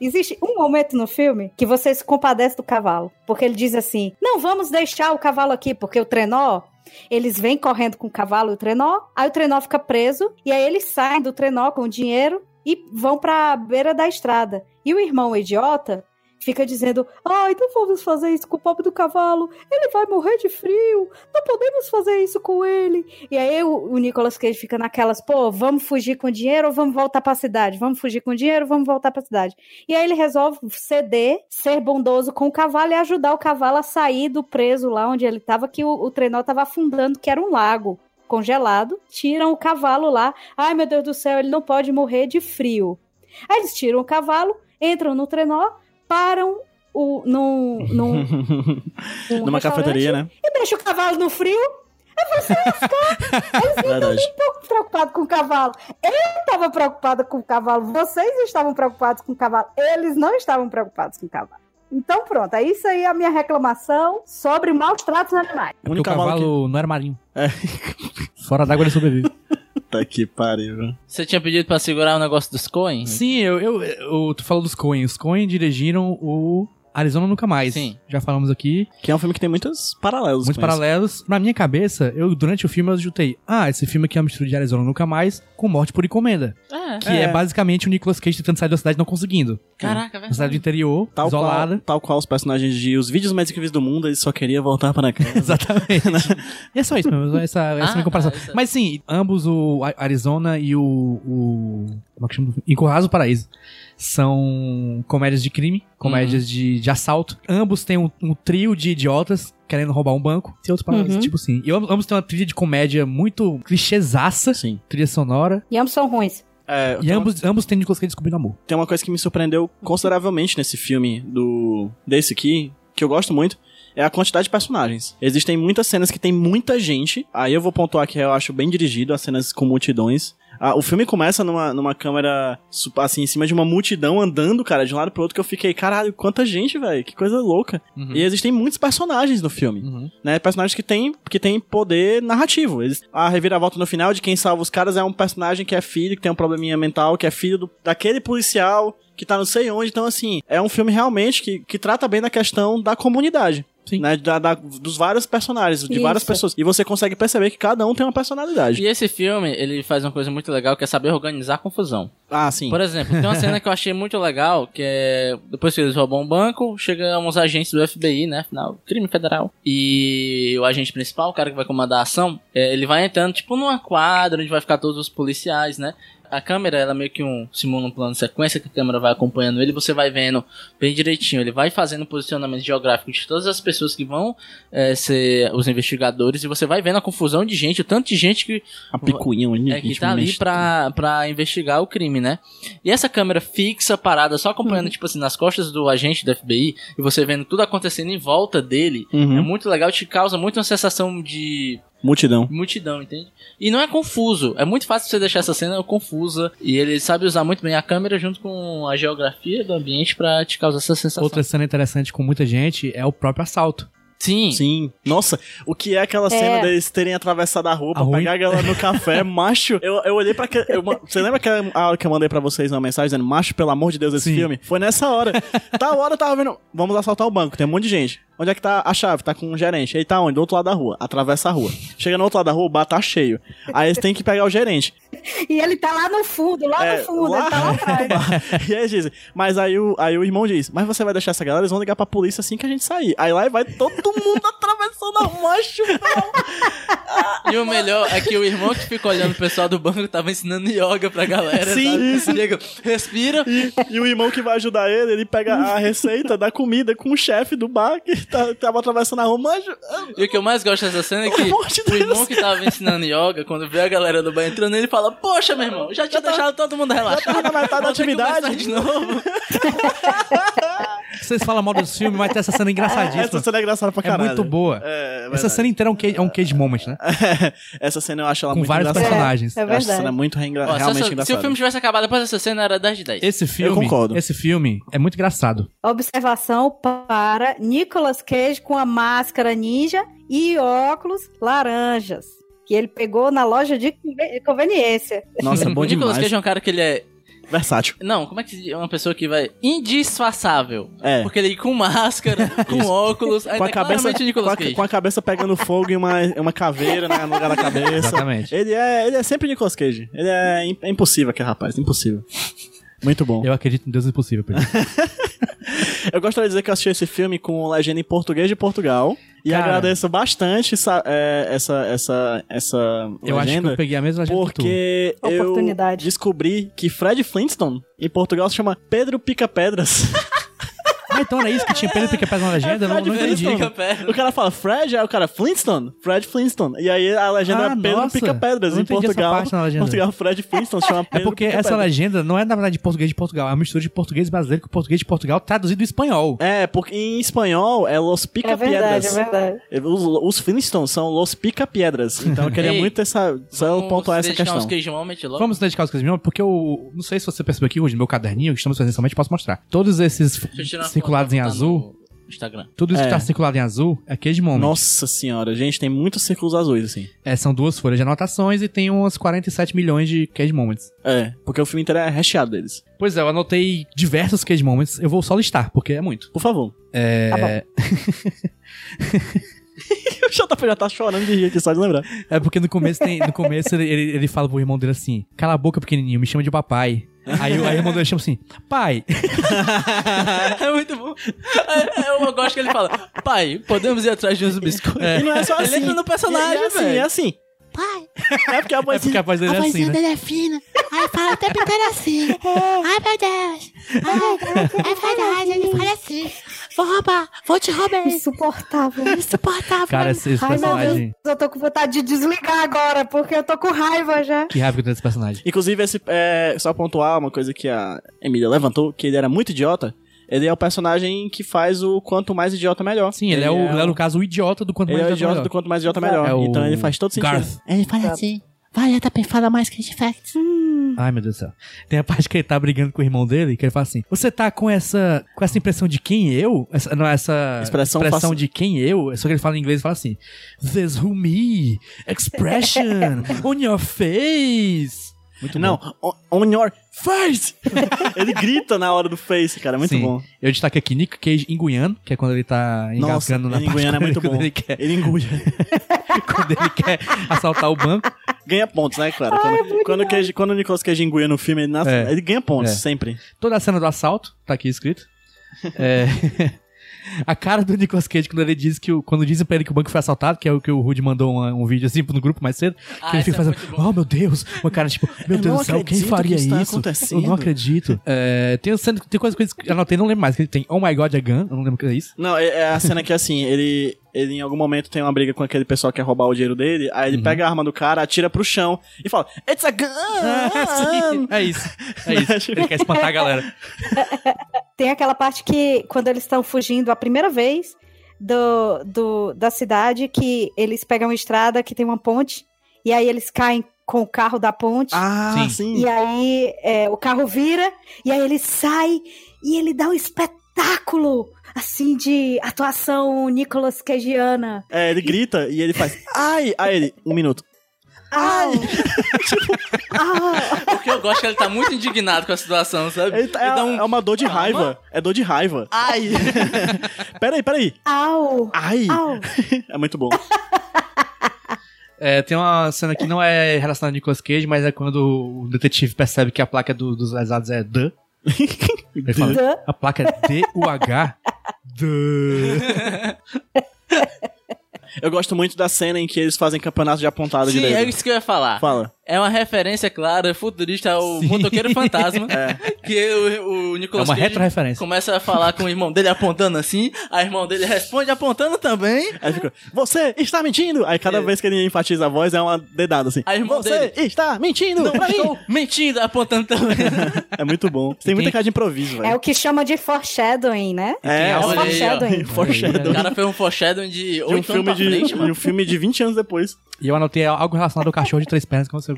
Existe um momento no filme que você se compadece do cavalo. Porque ele diz assim: não vamos deixar o cavalo aqui, porque o trenó. Eles vêm correndo com o cavalo e o trenó, aí o trenó fica preso, e aí eles saem do trenó com o dinheiro e vão pra beira da estrada. E o irmão idiota fica dizendo: Ai, não vamos fazer isso com o pobre do cavalo, ele vai morrer de frio, não podemos fazer isso com ele. E aí o, o Nicolas Cage fica naquelas: pô, vamos fugir com dinheiro ou vamos voltar pra cidade? Vamos fugir com dinheiro vamos voltar pra cidade? E aí ele resolve ceder, ser bondoso com o cavalo e ajudar o cavalo a sair do preso lá onde ele tava, que o, o trenó tava afundando, que era um lago congelado. Tiram o cavalo lá. Ai, meu Deus do céu, ele não pode morrer de frio. Aí eles tiram o cavalo, entram no trenó, param o, num, num, num Numa cafeteria, né? E deixa o cavalo no frio. É você lascar. Eles não estão nem um pouco preocupados com o cavalo. Eu estava preocupada com o cavalo. Vocês estavam preocupados com o cavalo. Eles não estavam preocupados com o cavalo. Então pronto, é isso aí a minha reclamação sobre maus tratos animais. O Porque o cavalo, cavalo não era marinho. É. Fora d'água ele sobrevive. Tá que pariu. Você tinha pedido pra segurar o negócio dos Coen? Sim, eu, eu, eu- tu falou dos Coen. Os Coen dirigiram o Arizona Nunca Mais. Sim. Já falamos aqui. Que é um filme que tem muitos paralelos. Muitos paralelos. Na minha cabeça, eu durante o filme eu jutei. Ah, esse filme aqui é uma mistura de Arizona Nunca Mais com Morte por Encomenda. É. Que é, É. basicamente o Nicolas Cage tentando sair da cidade e não conseguindo. Caraca, Na cidade do velho. interior, Tal isolada. qual, tal qual os personagens de Os Vídeos Mais Incríveis do Mundo, eles só queriam voltar para casa. Exatamente. e é só isso mesmo, essa, essa Ah, minha comparação. tá, isso é- Mas sim, ambos, o Arizona e o. o como é que chama? Encurraso Paraíso. São comédias de crime, comédias Uhum. de, de assalto. Ambos têm um, um trio de idiotas querendo roubar um banco. E outros paralelos, Uhum. tipo assim. E ambos têm uma trilha de comédia muito clichêzaça, Sim. trilha sonora. E ambos são ruins. É, E tem, ambos, ambos têm Nicolas Cage descobrindo amor. uma, tem uma coisa que me surpreendeu consideravelmente nesse filme do desse aqui, que eu gosto muito, é a quantidade de personagens. Existem muitas cenas que tem muita gente. Aí eu vou pontuar que eu acho bem dirigido, as cenas com multidões. Ah, o filme começa numa, numa câmera, assim, em cima de uma multidão andando, cara, de um lado pro outro, que eu fiquei, caralho, quanta gente, velho, que coisa louca. Uhum. E existem muitos personagens no filme Uhum. né? Personagens que tem, que tem poder narrativo. Eles, a reviravolta no final de quem salva os caras é um personagem que é filho, que tem um probleminha mental, que é filho do, daquele policial que tá não sei onde. Então, assim, é um filme realmente que, que trata bem da questão da comunidade. Sim. Né, da, da- dos vários personagens, de várias Isso. pessoas. E você consegue perceber que cada um tem uma personalidade. E esse filme, ele faz uma coisa muito legal, que é saber organizar a confusão. Ah, sim. Por exemplo, tem uma cena que eu achei muito legal, que é depois que eles roubam um banco, chegam uns agentes do FBI, né? Afinal, crime federal. E o agente principal, o cara que vai comandar a ação, é, ele vai entrando tipo numa quadra onde vai ficar todos os policiais, né? A câmera, ela meio que um simula um plano de sequência que a câmera vai acompanhando ele, você vai vendo bem direitinho. Ele vai fazendo posicionamento geográfico de todas as pessoas que vão é, ser os investigadores e você vai vendo a confusão de gente, o tanto de gente que A picuinha é, que tá ali pra, pra investigar o crime, né? E essa câmera fixa, parada, só acompanhando, tipo assim, nas costas do agente do FBI, e você vendo tudo acontecendo em volta dele, é Uhum. muito legal, te causa muito uma sensação de Multidão. multidão, entende? E não é confuso, é muito fácil você deixar essa cena confusa, e ele sabe usar muito bem a câmera junto com a geografia do ambiente pra te causar essa sensação. Outra cena interessante com muita gente é o próprio assalto. Sim. Sim. Nossa, o que é aquela cena É. deles terem atravessado a rua pra pegar a galera no café, macho? Eu, eu olhei pra. Que, eu você lembra que a hora que eu mandei pra vocês uma mensagem dizendo, macho, pelo amor de Deus, esse Sim. filme? Foi nessa hora. Tal hora eu tava vendo, vamos assaltar o banco, tem um monte de gente. Onde é que tá a chave? Tá com um gerente. Ele tá onde? Do outro lado da rua. Atravessa a rua. Chega no outro lado da rua, o bar tá cheio. Aí eles têm que pegar o gerente. E ele tá lá no fundo, lá É, no fundo, lá- ele tá lá atrás. e aí eles dizem, mas aí o, aí o irmão diz, mas você vai deixar essa galera, eles vão ligar pra polícia assim que a gente sair. Aí lá vai todo mundo atravessando a macho. E o melhor é que o irmão que fica olhando o pessoal do banco tava ensinando yoga pra galera. Sim, sabe? Chega, respira. E, e o irmão que vai ajudar ele, ele pega a receita da comida com o chefe do bar que tá, tava atravessando a rua. Mas, E o que eu mais gosto dessa cena é que amor de o irmão que tava ensinando yoga, quando vê a galera do bar entrando, ele fala: poxa, meu irmão, já tinha deixado todo mundo relaxado. tava na metade da atividade. de novo. Vocês falam mal desse filme, mas tem essa cena engraçadíssima. Essa cena é engraçada pra É caralho. muito boa. É, é Essa verdade. cena inteira é um cage, é um cage moment, né? Essa cena eu acho ela Com muito vários engraçada. personagens. É Eu acho essa cena verdade. muito reengra- Ó, se, realmente essa- se engraçada. o filme tivesse acabado depois dessa cena, era 10 de 10. Esse filme, concordo. esse filme é muito engraçado. Observação para Nicolas Cage com a máscara ninja e óculos laranjas. Que ele pegou na loja de conve- conveniência. Nossa, é bom o Nicolas demais. Cage é um cara que ele é... Versátil. Não, como é que se diz? é uma pessoa que vai... Indisfaçável. É. Porque ele com máscara, com óculos... Com a, cabeça, Nicolas com, a, Cage. com a cabeça pegando fogo e uma, uma caveira né, no lugar da cabeça. Exatamente. Ele é, ele é sempre Nicolas Cage. Ele é, é impossível aquele rapaz, impossível. Muito bom. Eu acredito em Deus Impossível, isso. Eu gostaria de dizer que eu assisti esse filme com legenda em português de Portugal. E Cara. agradeço bastante essa, é, essa, essa, essa Eu acho que legenda. eu peguei a mesma legenda. Porque eu Oportunidade. descobri que Fred Flintstone em Portugal se chama Pedro Pica Pedras. Ah, então era isso que tinha Pedro Pica Pés na legenda? Eu não, Fred não entendi. Fica perto. o cara fala Fred, aí o cara Flintstone, Fred Flintstone. E aí a legenda Ah, é Pedro nossa. Pica Pedras Eu não em entendi essa Portugal. parte na legenda. Portugal, Fred Flintstone se chama É Pedro porque Pica essa legenda não é na verdade de português de Portugal, é uma mistura de português brasileiro com português de Portugal traduzido do espanhol. É, porque em espanhol é Los Pica É verdade, é verdade. Os, os Flintstones são Los Pica Piedras. Então eu queria Ei, muito essa, só Vamos pontuar essa dedicar questão. Moment logo. Vamos dedicar os coisas porque eu não sei se você percebeu aqui hoje no meu caderninho, que estamos fazendo somente, posso mostrar. Todos esses Circulados em botar azul, Instagram. tudo isso É. que tá circulado em azul é Cage Moment. Nossa senhora, gente, tem muitos círculos azuis, assim. É, são duas folhas de anotações e tem umas 47 milhões de Cage Moments. É, porque o filme inteiro é recheado deles. Pois é, eu anotei diversos Cage Moments, eu vou só listar, porque é muito. Por favor. É, Tá bom. O JP já tá chorando de rir aqui, só de lembrar. é porque no começo, tem, no começo ele, ele, ele fala pro irmão dele assim, cala a boca pequenininho, me chama de papai. Aí, o- aí o irmão dele chama assim, pai. É muito bom. É, é, eu gosto que ele fala, pai, podemos ir atrás de uns biscoitos. E não é só assim. Ele entra no personagem, E é assim, velho. É assim. Pai. É porque a É vozinha... porque a voz dele é assim, né? dele é fina. Aí fala o tempo inteiro assim. Ai, meu Deus. Ai, é verdade, ele fala assim. Vou roubar, vou te roubar. Insuportável. Insuportável. Cara, esse, esse Ai, meu personagem... Deus, eu tô com vontade de desligar agora, porque eu tô com raiva já. Que raiva que eu tenho desse personagem. Inclusive, esse, é, só pontuar uma coisa que a Emília levantou, que ele era muito idiota. Ele é o personagem que faz o quanto mais idiota, melhor. Sim, ele, é, o, ele é, no caso, o idiota do quanto Ele mais é o idiota melhor. do quanto mais idiota, melhor. É o então ele faz todo sentido. Garth. Ele fala assim. Vai, JP, fala mais que a gente faz. Ai, meu Deus do céu. Tem a parte que ele tá brigando com o irmão dele, que ele fala assim: Você tá com essa com essa impressão de quem eu? Essa, não, essa Expressão faci- de quem eu? Só que ele fala em inglês e fala assim: This who me, expression on your face. Muito Não, bom. on, on your face! ele grita na hora do face, cara. Muito Sim. bom. Eu destaquei aqui Nick Cage enguiando, que é quando ele tá Nossa, engasgando na ele parte é quando muito bom. Quando ele quer, Ele engulha. quando ele quer assaltar o banco. ganha pontos, né, claro. Quando, quando, o Cage- quando o Nicolas Cage enguia no filme, ele, nasce- É. ele ganha pontos, É. sempre. Toda a cena do assalto, tá aqui escrito. É. A cara do Nicolas Cage quando ele diz que o, quando dizem pra ele que o banco foi assaltado, que é o que o Rudy mandou uma- um, vídeo assim no grupo mais cedo, Ah, que ele fica é fazendo, oh meu Deus, uma cara tipo, meu Eu Deus não do céu, quem faria que isso tá. Eu não acredito. É, tem, cena- tem coisa que eu anotei, não lembro mais, que tem Oh My God Again, eu não lembro o que é isso. Não, é, é a cena que assim, ele, ele em algum momento tem uma briga com aquele pessoal que quer roubar o dinheiro dele, aí Uhum. ele pega a arma do cara, atira pro chão e fala, It's a gun! Sim, é isso, é isso. Ele quer espantar a galera. Tem aquela parte que, quando eles estão fugindo a primeira vez do, do, da cidade, que eles pegam uma estrada que tem uma ponte, e aí eles caem com o carro da ponte. Ah, Sim. sim. E aí é, o carro vira, e aí ele sai e ele dá um espetáculo assim de atuação Nicolas Cageana. É, ele grita e ele faz, ai! Aí ele, um minuto. Ai! ah, Porque eu gosto que ele tá muito indignado com a situação, sabe? Ele tá- é, dá um- é uma dor de raiva. É dor de raiva. Ai! peraí, peraí. au! Ai! Au! É muito bom. É, tem uma cena que não é relacionada a Nicolas Cage, mas é quando o detetive percebe que a placa do- dos lesados é D. Ele fala, Duh. a placa é D-U-H. Eu gosto muito da cena em que eles fazem campeonato de apontado de Sim, é dedo. isso que eu ia falar. Fala. É uma referência clara, futurista ao Sim. motoqueiro fantasma. Que o, o É Nicolas uma Cage retroreferência. começa a falar com o irmão dele apontando assim, a irmão dele responde apontando também. Aí fica, você está mentindo! Aí cada vez que ele enfatiza a voz é uma dedada assim. A irmã você dele. está mentindo Não pra mim! estou mentindo, apontando também. É muito bom. Tem muita cara de improviso, velho. É o que chama de foreshadowing, né? É, É o aí, foreshadowing. Foreshadowing. O cara fez um foreshadowing de de um 8 anos filme de, frente, de um filme de 20 anos depois. E eu anotei algo relacionado ao cachorro de três pernas, que eu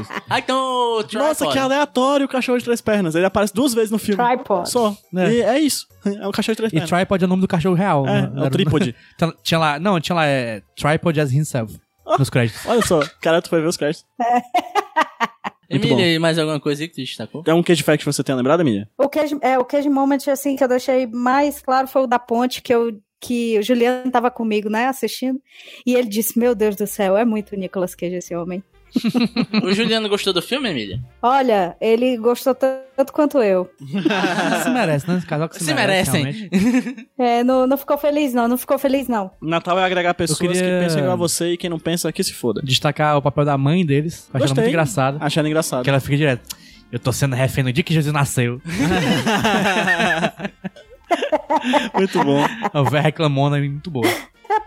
isso. Ah, então o Nossa, Tripod. que aleatório o cachorro de três pernas. Ele aparece duas vezes no filme. Tripod. Só. É. E é isso. É um cachorro de três E pernas. tripod é o nome do cachorro real. É, né? é o trípode. Tinha- lá, não, tinha lá, é, tripod as himself, nos créditos. Olha só, cara, tu foi ver os créditos. Bom. Emília, mais alguma coisa aí que tu destacou? Tem um cage fact que você tenha lembrado, Emília? O cage, é, o cage moment, assim, que eu deixei mais claro foi o da ponte, que eu que o Juliano tava comigo, né, assistindo, e ele disse, meu Deus do céu, é muito Nicolas Cage esse homem. O Juliano gostou do filme, Emília? Olha, ele gostou tanto quanto eu. se merece, né? Esse casal que se, Se merece, merecem. É, não, não ficou feliz não, não ficou feliz não. Natal é agregar pessoas queria- que pensam igual a você e quem não pensa que se foda. Destacar o papel da mãe deles, ela Gostei. muito engraçada. Achando engraçado. Que ela fica direto. Eu tô sendo refém no dia que Jesus nasceu. Muito bom. A velha reclamona é muito boa.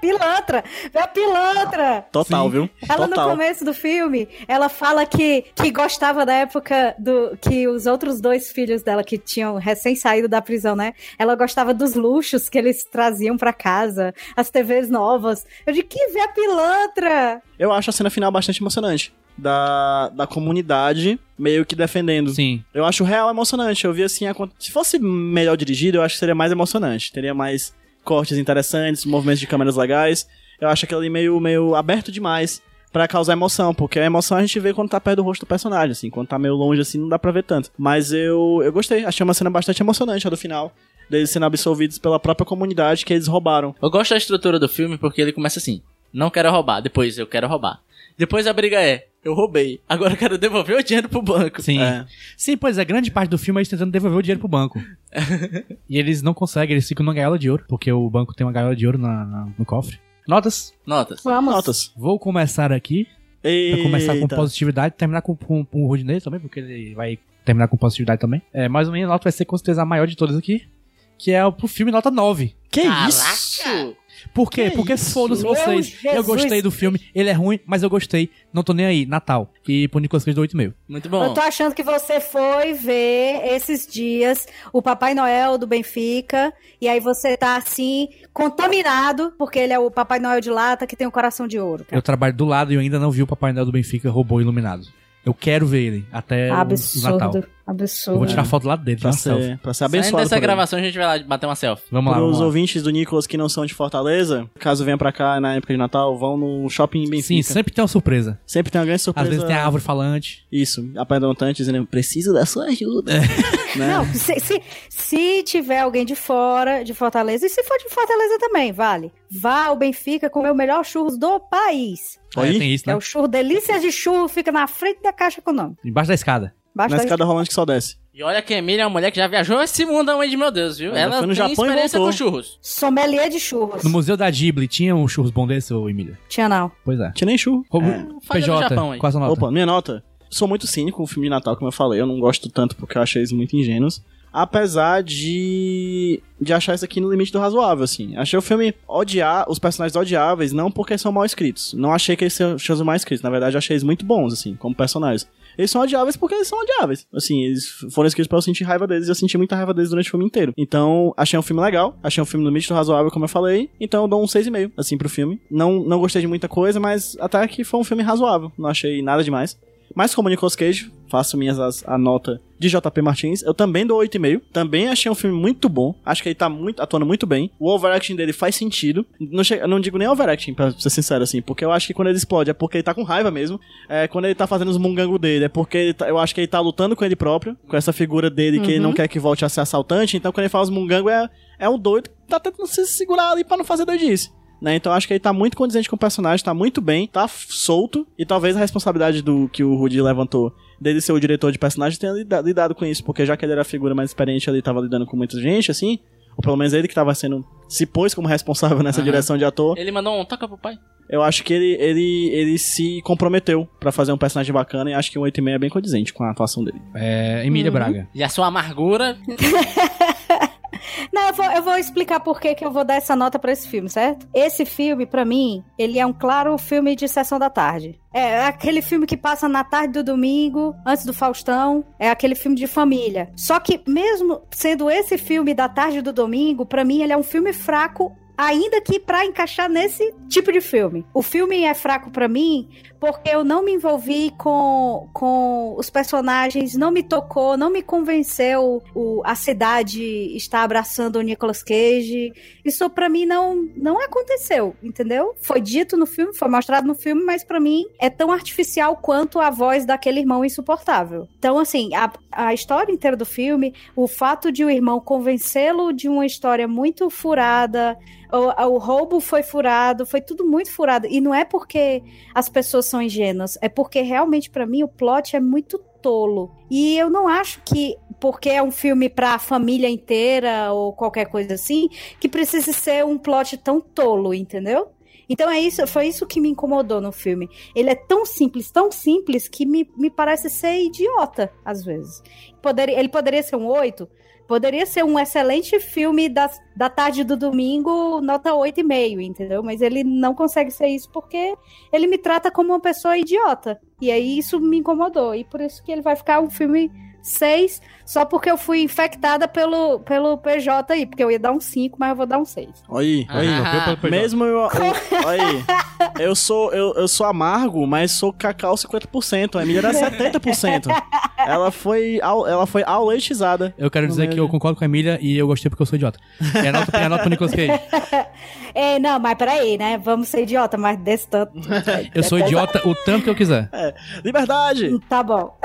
É pilantra, é a pilantra. Total, Sim. viu? Ela Total. no começo do filme, ela fala que, que gostava da época do que os outros dois filhos dela que tinham recém saído da prisão, né? Ela gostava dos luxos que eles traziam pra casa, as TVs novas. Eu digo que vê a pilantra. Eu acho a cena final bastante emocionante. Da, da comunidade meio que defendendo. Sim. Eu acho real emocionante. Eu vi assim, a- se fosse melhor dirigido, eu acho que seria mais emocionante. Teria mais cortes interessantes, movimentos de câmeras legais. Eu acho ali meio, meio aberto demais pra causar emoção, porque a emoção a gente vê quando tá perto do rosto do personagem, assim, quando tá meio longe assim, não dá pra ver tanto. Mas eu, eu gostei, achei uma cena bastante emocionante a do final, deles sendo absolvidos pela própria comunidade que eles roubaram. Eu gosto da estrutura do filme porque ele começa assim: não quero roubar, depois eu quero roubar. Depois a briga é: eu roubei, agora eu quero devolver o dinheiro pro banco. Sim. É. Sim, pois é, grande parte do filme é eles tentando devolver o dinheiro pro banco. e eles não conseguem, eles ficam numa gaiola de ouro, porque o banco tem uma gaiola de ouro na- na- no cofre. Notas? Notas. Vamos. Notas. Vou começar aqui, pra Eita. começar com positividade, terminar com, com, com o Rudinei também, porque ele vai terminar com positividade também. É, mais ou menos a nota vai ser com certeza a maior de todas aqui, que é o pro filme nota 9. Que Caraca! isso? Por quê? Que Porque foda-se Meu vocês. Eu Jesus gostei do filme, ele é ruim, mas eu gostei. Não tô nem aí. Natal. E pro Nicolas Cage do 8,5. Muito Eu bom. tô achando que você foi ver esses dias o Papai Noel do Benfica e aí você tá assim contaminado porque ele é o Papai Noel de lata que tem o coração de ouro. cara. Eu trabalho do lado e eu ainda não vi o Papai Noel do Benfica robô iluminado. Eu quero ver ele até o- o Natal. Absurdo, Eu vou tirar foto lá dele, Pra selfie. ser, pra ser Saindo abençoado dessa por ele. gravação, a gente vai lá bater uma selfie. Vamos lá, Para os lá. ouvintes do Nicolas que não são de Fortaleza, caso venham pra cá na época de Natal, vão no shopping Benfica. Sim, sempre tem uma surpresa. Sempre tem uma grande surpresa. Às vezes tem a árvore falante. Isso, apadrontante dizendo, preciso da sua ajuda. né? Não, se, se, se tiver alguém de fora de Fortaleza, e se for de Fortaleza também, vale. Vá ao Benfica comer o melhor churros do país. Aí, É, tem isso, é né? o churro Delícias de Churro, fica na frente da Caixa Econômica. Embaixo da escada. Basta na escada rolante que só desce. E olha que a Emília é uma mulher que já viajou esse mundão aí de meu Deus, viu? Ela Ela foi tem no Japão e experiência com churros. sommelier de churros. No Museu da Ghibli tinha um churros bom desse, ô Emília? Tinha não. Pois é. Tinha nem churro. É. Japão PJ, aí. qual a sua nota? Opa, minha nota. Sou muito cínico com o filme de Natal, como eu falei. Eu não gosto tanto porque eu achei eles muito ingênuos. Apesar de. de achar isso aqui no limite do razoável, assim. Achei o filme odiar, os personagens odiáveis, não porque são mal escritos. Não achei que eles sejam mal escritos. Na verdade, achei eles muito bons, assim, como personagens. Eles são odiáveis porque eles são odiáveis. Assim, eles foram escritos pra eu sentir raiva deles e eu senti muita raiva deles durante o filme inteiro. Então, achei um filme legal. Achei um filme no limite do razoável, como eu falei. Então, eu dou um 6,5, assim, pro filme. Não, não gostei de muita coisa, mas até que foi um filme razoável. Não achei nada demais. Mas como Nicolas Cage, faço minhas as- a nota de JP Martins. Eu também dou 8,5. Também achei um filme muito bom. Acho que ele tá muito, atuando muito bem. O overacting dele faz sentido. Não, che- não digo nem overacting, pra ser sincero, assim. Porque eu acho que quando ele explode é porque ele tá com raiva mesmo. É, quando ele tá fazendo os mungango dele é porque tá- eu acho que ele tá lutando com ele próprio. Com essa figura dele que ele não quer que volte a ser assaltante. Então quando ele faz os mungango é, é um doido que tá tentando se segurar ali pra não fazer doidice né? Então acho que ele tá muito condizente com o personagem, tá muito bem, tá solto, e talvez a responsabilidade do que o Rudy levantou dele ser o diretor de personagem tenha lida- lidado com isso, porque já que ele era a figura mais experiente ali, tava lidando com muita gente, assim, ou pelo menos ele que tava sendo, se pôs como responsável nessa Aham. direção de ator, Ele mandou um toca pro pai. eu acho que ele, ele, ele se comprometeu pra fazer um personagem bacana e acho que um 8,5 é bem condizente com a atuação dele. É, Emília Uhum. Braga. E a sua amargura. Não, eu vou, eu vou explicar por que eu vou dar essa nota pra esse filme, certo? Esse filme, pra mim, ele é um claro filme de sessão da tarde. É aquele filme que passa na tarde do domingo, antes do Faustão. É aquele filme de família. Só que, mesmo sendo esse filme da tarde do domingo, pra mim ele é um filme fraco. Ainda que pra encaixar nesse tipo de filme. O filme é fraco pra mim porque eu não me envolvi com, com os personagens, não me tocou, não me convenceu o, a cidade estar abraçando o Nicolas Cage. Isso pra mim não, não aconteceu, entendeu? Foi dito no filme, foi mostrado no filme, mas pra mim é tão artificial quanto a voz daquele irmão insuportável. Então, assim, a, a história inteira do filme, o fato de o irmão convencê-lo de uma história muito furada, o, o roubo foi furado, foi tudo muito furado. E não é porque as pessoas são ingênuas, é porque realmente pra mim o plot é muito tolo. E eu não acho que porque é um filme pra família inteira ou qualquer coisa assim, que precise ser um plot tão tolo, entendeu? Então é isso, foi isso que me incomodou no filme. Ele é tão simples, tão simples que me, me parece ser idiota às vezes. Ele poderia ser um 8, Poderia ser um excelente filme da, da tarde do domingo, nota 8,5, entendeu? Mas ele não consegue ser isso porque ele me trata como uma pessoa idiota. E aí isso me incomodou. E por isso que ele vai ficar um filme 6, só porque eu fui infectada pelo, pelo PJ aí. Porque eu ia dar um 5, mas eu vou dar um 6. Olha aí, olha aí. Ah, Mesmo eu, eu, olha aí. Eu sou, eu, eu sou amargo, mas sou cacau 50%. A Emília era 70%. Ela foi, ela foi auletizada. Eu quero dizer que eu concordo com a Emília e eu gostei porque eu sou idiota. É a nota, é a nota pro Nicolas Cage. É, não, mas peraí, né? Vamos ser idiota, mas desse tanto. Eu sou idiota o tanto que eu quiser. Liberdade! Tá bom.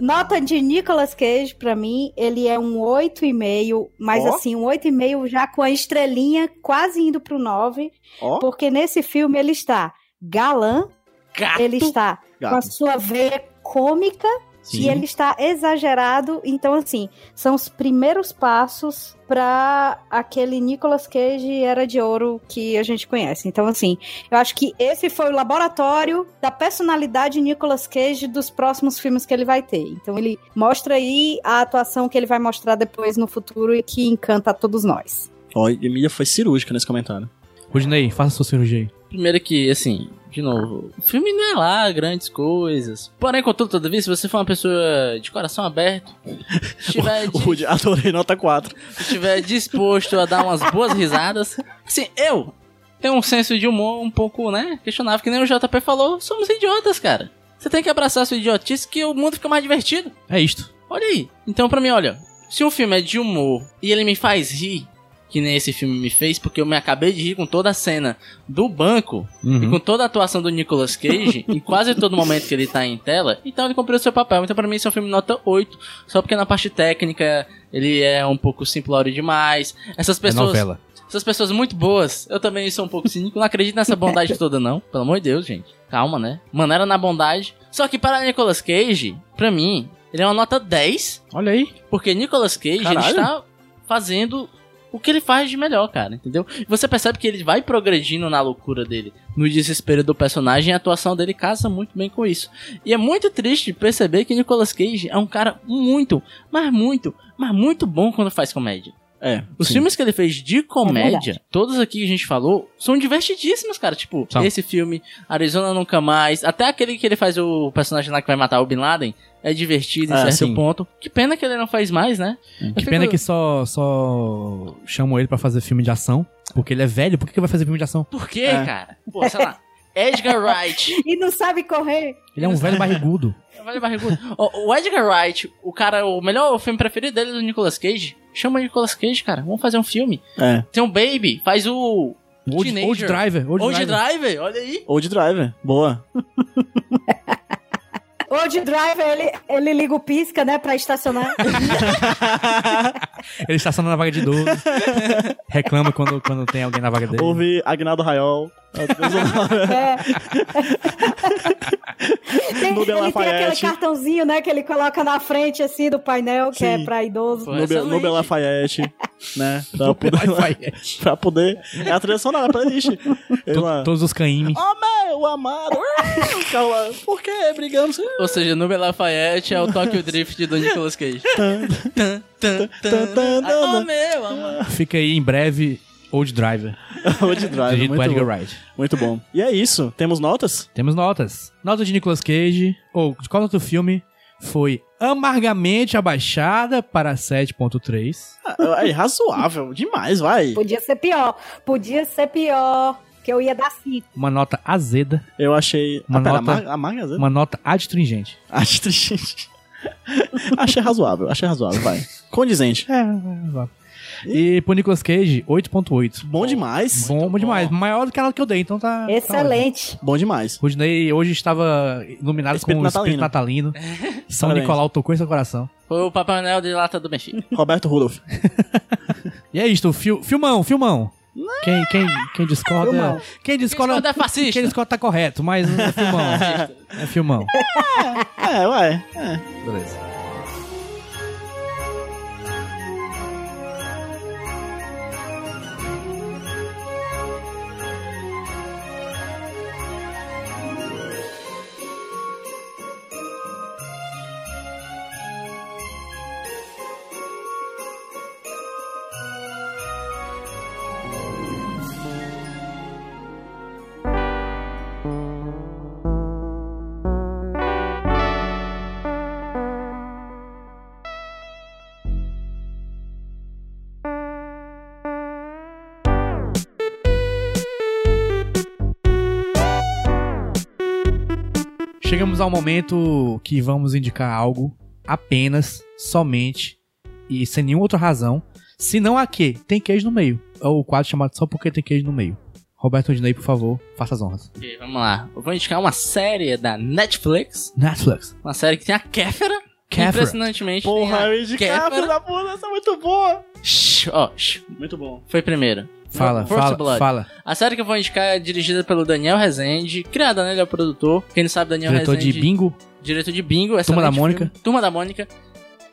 Nota de Nicolas Cage, pra mim, ele é um 8,5, mas Ó. assim, um 8,5 já com a estrelinha quase indo pro 9, Ó, porque nesse filme ele está galã, Gato. ele está com a gato. sua veia cômica e ele está exagerado. Então, assim, são os primeiros passos pra aquele Nicolas Cage Era de Ouro que a gente conhece. Então, assim, eu acho que esse foi o laboratório da personalidade Nicolas Cage dos próximos filmes que ele vai ter. Então, ele mostra aí a atuação que ele vai mostrar depois no futuro e que encanta a todos nós. Ó, Emília foi cirúrgica nesse comentário. Rudinei, faça sua cirurgia aí. Primeiro que, assim, de novo, o filme não é lá grandes coisas. Porém, contudo, todavia, se você for uma pessoa de coração aberto, estiver, O Rude, adorei nota 4. estiver disposto a dar umas boas risadas, assim, eu tenho um senso de humor um pouco, né, questionável, que nem o JP falou, somos idiotas, cara. Você tem que abraçar a sua idiotice que o mundo fica mais divertido. É isto. Olha aí. Então, pra mim, olha, se um filme é de humor e ele me faz rir, que nem esse filme me fez, porque eu me acabei de rir com toda a cena do banco e Uhum. com toda a atuação do Nicolas Cage, em quase todo momento que ele tá em tela, então ele cumpriu o seu papel. Então, pra mim, esse é um filme nota 8, só porque na parte técnica ele é um pouco simplório demais. Essas É pessoas. novela. essas pessoas muito boas, eu também sou um pouco cínico, não acredito nessa bondade toda, não. Pelo amor de Deus, gente. Calma, né? Maneira na bondade. Só que para Nicolas Cage, pra mim, ele é uma nota 10, Olha aí. porque Nicolas Cage ele Caralho. está fazendo o que ele faz de melhor, cara, entendeu? Você percebe que ele vai progredindo na loucura dele, no desespero do personagem, e a atuação dele casa muito bem com isso. E é muito triste perceber que Nicolas Cage é um cara muito, mas muito, mas muito bom quando faz comédia. É. Os sim. filmes que ele fez de comédia, verdade. todos aqui que a gente falou, são divertidíssimos, cara. Tipo, São. esse filme, Arizona Nunca Mais, até aquele que ele faz o personagem lá que vai matar o Bin Laden, é divertido em Ah, certo sim. ponto. Que pena que ele não faz mais, né? Eu Que fico- pena que só, só chamam ele pra fazer filme de ação. Porque ele é velho, por que que vai fazer filme de ação? Por quê, É. cara? Pô, sei lá. Edgar Wright. E não sabe correr. Ele é um velho barrigudo. Vale barrigudo. O, o Edgar Wright, o cara, o melhor filme preferido dele é do Nicolas Cage. Chama o Nicolas Cage, cara. Vamos fazer um filme. É. Tem um Baby, faz o. Old, Teenager. Old Driver. Old, Old Driver. Driver, olha aí. Old Driver. Boa. O de driver, ele, ele liga o pisca, né, pra estacionar. Ele estaciona na vaga de idoso. Reclama quando, quando tem alguém na vaga dele. Houve Agnaldo Raiol. É. Nubia ele tem aquele Lafayette. cartãozinho, né, que ele coloca na frente, assim, do painel, que é Sim. pra idoso. Nubia. Nubia Lafayette. né? Pra poder, Lafayette. pra poder. É a trilha sonora, playlist. Lá, To- Todos os caímes. Oh, meu amado! carro lá, por que brigamos? Ou seja, Nube Lafayette é o Tokyo Drift do Nicolas Cage. Tan, tan, tan, Tan, tan, Ai, Oh, tan. meu amor. Fica aí em breve Old Driver, Old Drive, dirigido por muito Edgar bom. Wright. muito bom. E é isso, temos notas? Temos notas. Nota de Nicolas Cage, ou de qual nota do filme, foi amargamente abaixada para 7.3. Ah, É razoável, demais, vai. Podia ser pior. Podia ser pior. Que eu ia dar cinco. Uma nota azeda, Eu achei. Uma ah, pera, nota- a Mar- a Marga Zé? uma nota adstringente. Triste. achei razoável, achei razoável, vai. Condizente. É, E pro Nicolas Cage, 8.8. Bom demais. Bom, bom demais. Maior do que ela que eu dei, então tá. tá. Excelente. Bom demais. Rudney hoje estava iluminado Espírito com o espírito natalino. São Parabéns. Nicolau tocou em seu coração. Foi o Papai Noel de lata do Benfica. Roberto Rudolph. E é isto, fil, filmão, filmão. Quem, quem, quem discorda. Filmão. Quem discorda. discorda é fascista. Quem discorda tá correto, mas é filmão. é filmão. É, ué. É. Beleza. Chegamos ao momento que vamos indicar algo apenas, somente e sem nenhuma outra razão. Se não a que tem queijo no meio. É o quadro chamado Só Porque Tem Queijo no Meio. Roberto Odinei, por favor, faça as honras. Ok, vamos lá. Eu vó indicar uma série da Netflix. Netflix. Uma série que tem a Kéfera. Kéfera. Impressionantemente. Porra, tem a eu indicar, filho da puta, essa é muito boa. Shhh, Ó, shh, Muito bom. foi primeiro. Fala, First fala, Blood. fala. A série que eu vou indicar é dirigida pelo Daniel Rezende, criada, né? Ele é o produtor. Quem não sabe, Daniel Diretor Rezende. de Bingo. Diretor de Bingo. Turma da Mônica. filme. Turma da Mônica.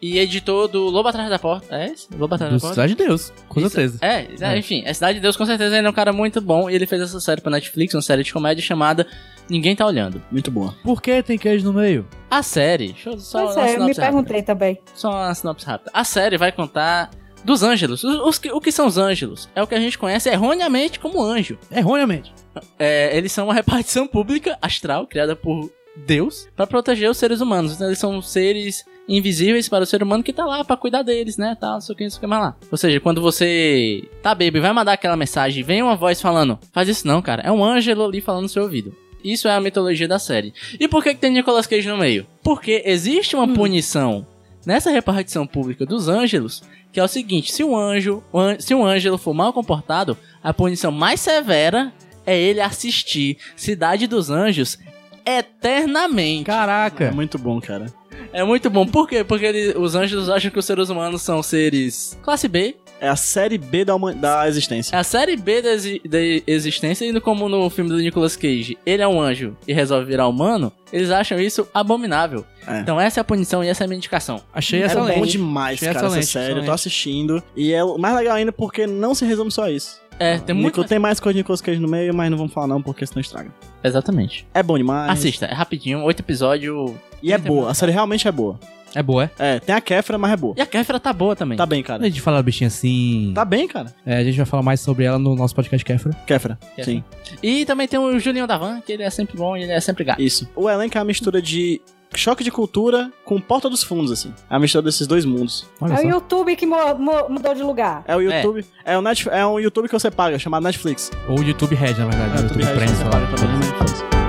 E editor do Lobo Atrás da Porta. É esse? Lobo Atrás Do da Porta? Cidade de Deus, com Isso. certeza. É, é, É. enfim, é Cidade de Deus com certeza ele é um cara muito bom e ele fez essa série pra Netflix, uma série de comédia chamada Ninguém Tá Olhando. Muito boa. Por que tem queijo no meio? A série, deixa eu só Pois uma é, eu me sinopse rápida. perguntei também. Só uma sinopse rápida. A série vai contar dos ângelos. Os, os o que são os ângelos? É o que a gente conhece erroneamente como anjo. Erroneamente. É, eles são uma repartição pública astral criada por Deus pra proteger os seres humanos. Então, eles são seres invisíveis para o ser humano que tá lá pra cuidar deles, né? Tal, não sei o que, não sei o que mais lá. Ou seja, quando você tá baby, vai mandar aquela mensagem, vem uma voz falando: Faz isso não, cara. É um ângelo ali falando no seu ouvido. Isso é a mitologia da série. E por que, que tem Nicolas Cage no meio? Porque existe uma punição nessa repartição pública dos ângelos, que é o seguinte: se um anjo, an- se um ângelo for mal comportado, a punição mais severa é ele assistir Cidade dos Anjos eternamente. É Caraca. muito bom, cara. É muito bom. Por quê? Porque ele- os anjos acham que os seres humanos são seres classe B. É a série B da, huma- da existência. É a série B da, da existência, e como no filme do Nicolas Cage, ele é um anjo e resolve virar humano, eles acham isso abominável. É. Então essa é a punição e essa é a minha indicação. Achei É excelente. bom demais, Achei cara, essa excelente, série. Eu tô assistindo. E é mais legal ainda porque não se resume só a isso. É, tem muito. Nico, tem mais coisa de Nicolas Cage no meio, mas não vamos falar não, porque senão estraga. Exatamente. É bom demais. Assista, é rapidinho, oito episódios. E é boa, a série realmente é boa. É boa, é? É, tem a Kéfera, mas é boa. E a Kéfera tá boa também. Tá bem, A cara. gente fala da bichinha assim. Tá bem, cara. É, a gente vai falar mais sobre ela no nosso podcast Kéfera. Kéfera, Kéfera. sim. E também tem o Julinho Davan, que ele é sempre bom e ele é sempre gato. Isso. O elenco é uma mistura de choque de cultura com Porta dos Fundos, assim. É a mistura desses dois mundos. Olha É só. o YouTube que mu- mu- mudou de lugar. É o YouTube. É, o Netf- é um YouTube que você paga, chamado Netflix. Ou o YouTube Red, na verdade. É, o o YouTube Red Premium, você paga também,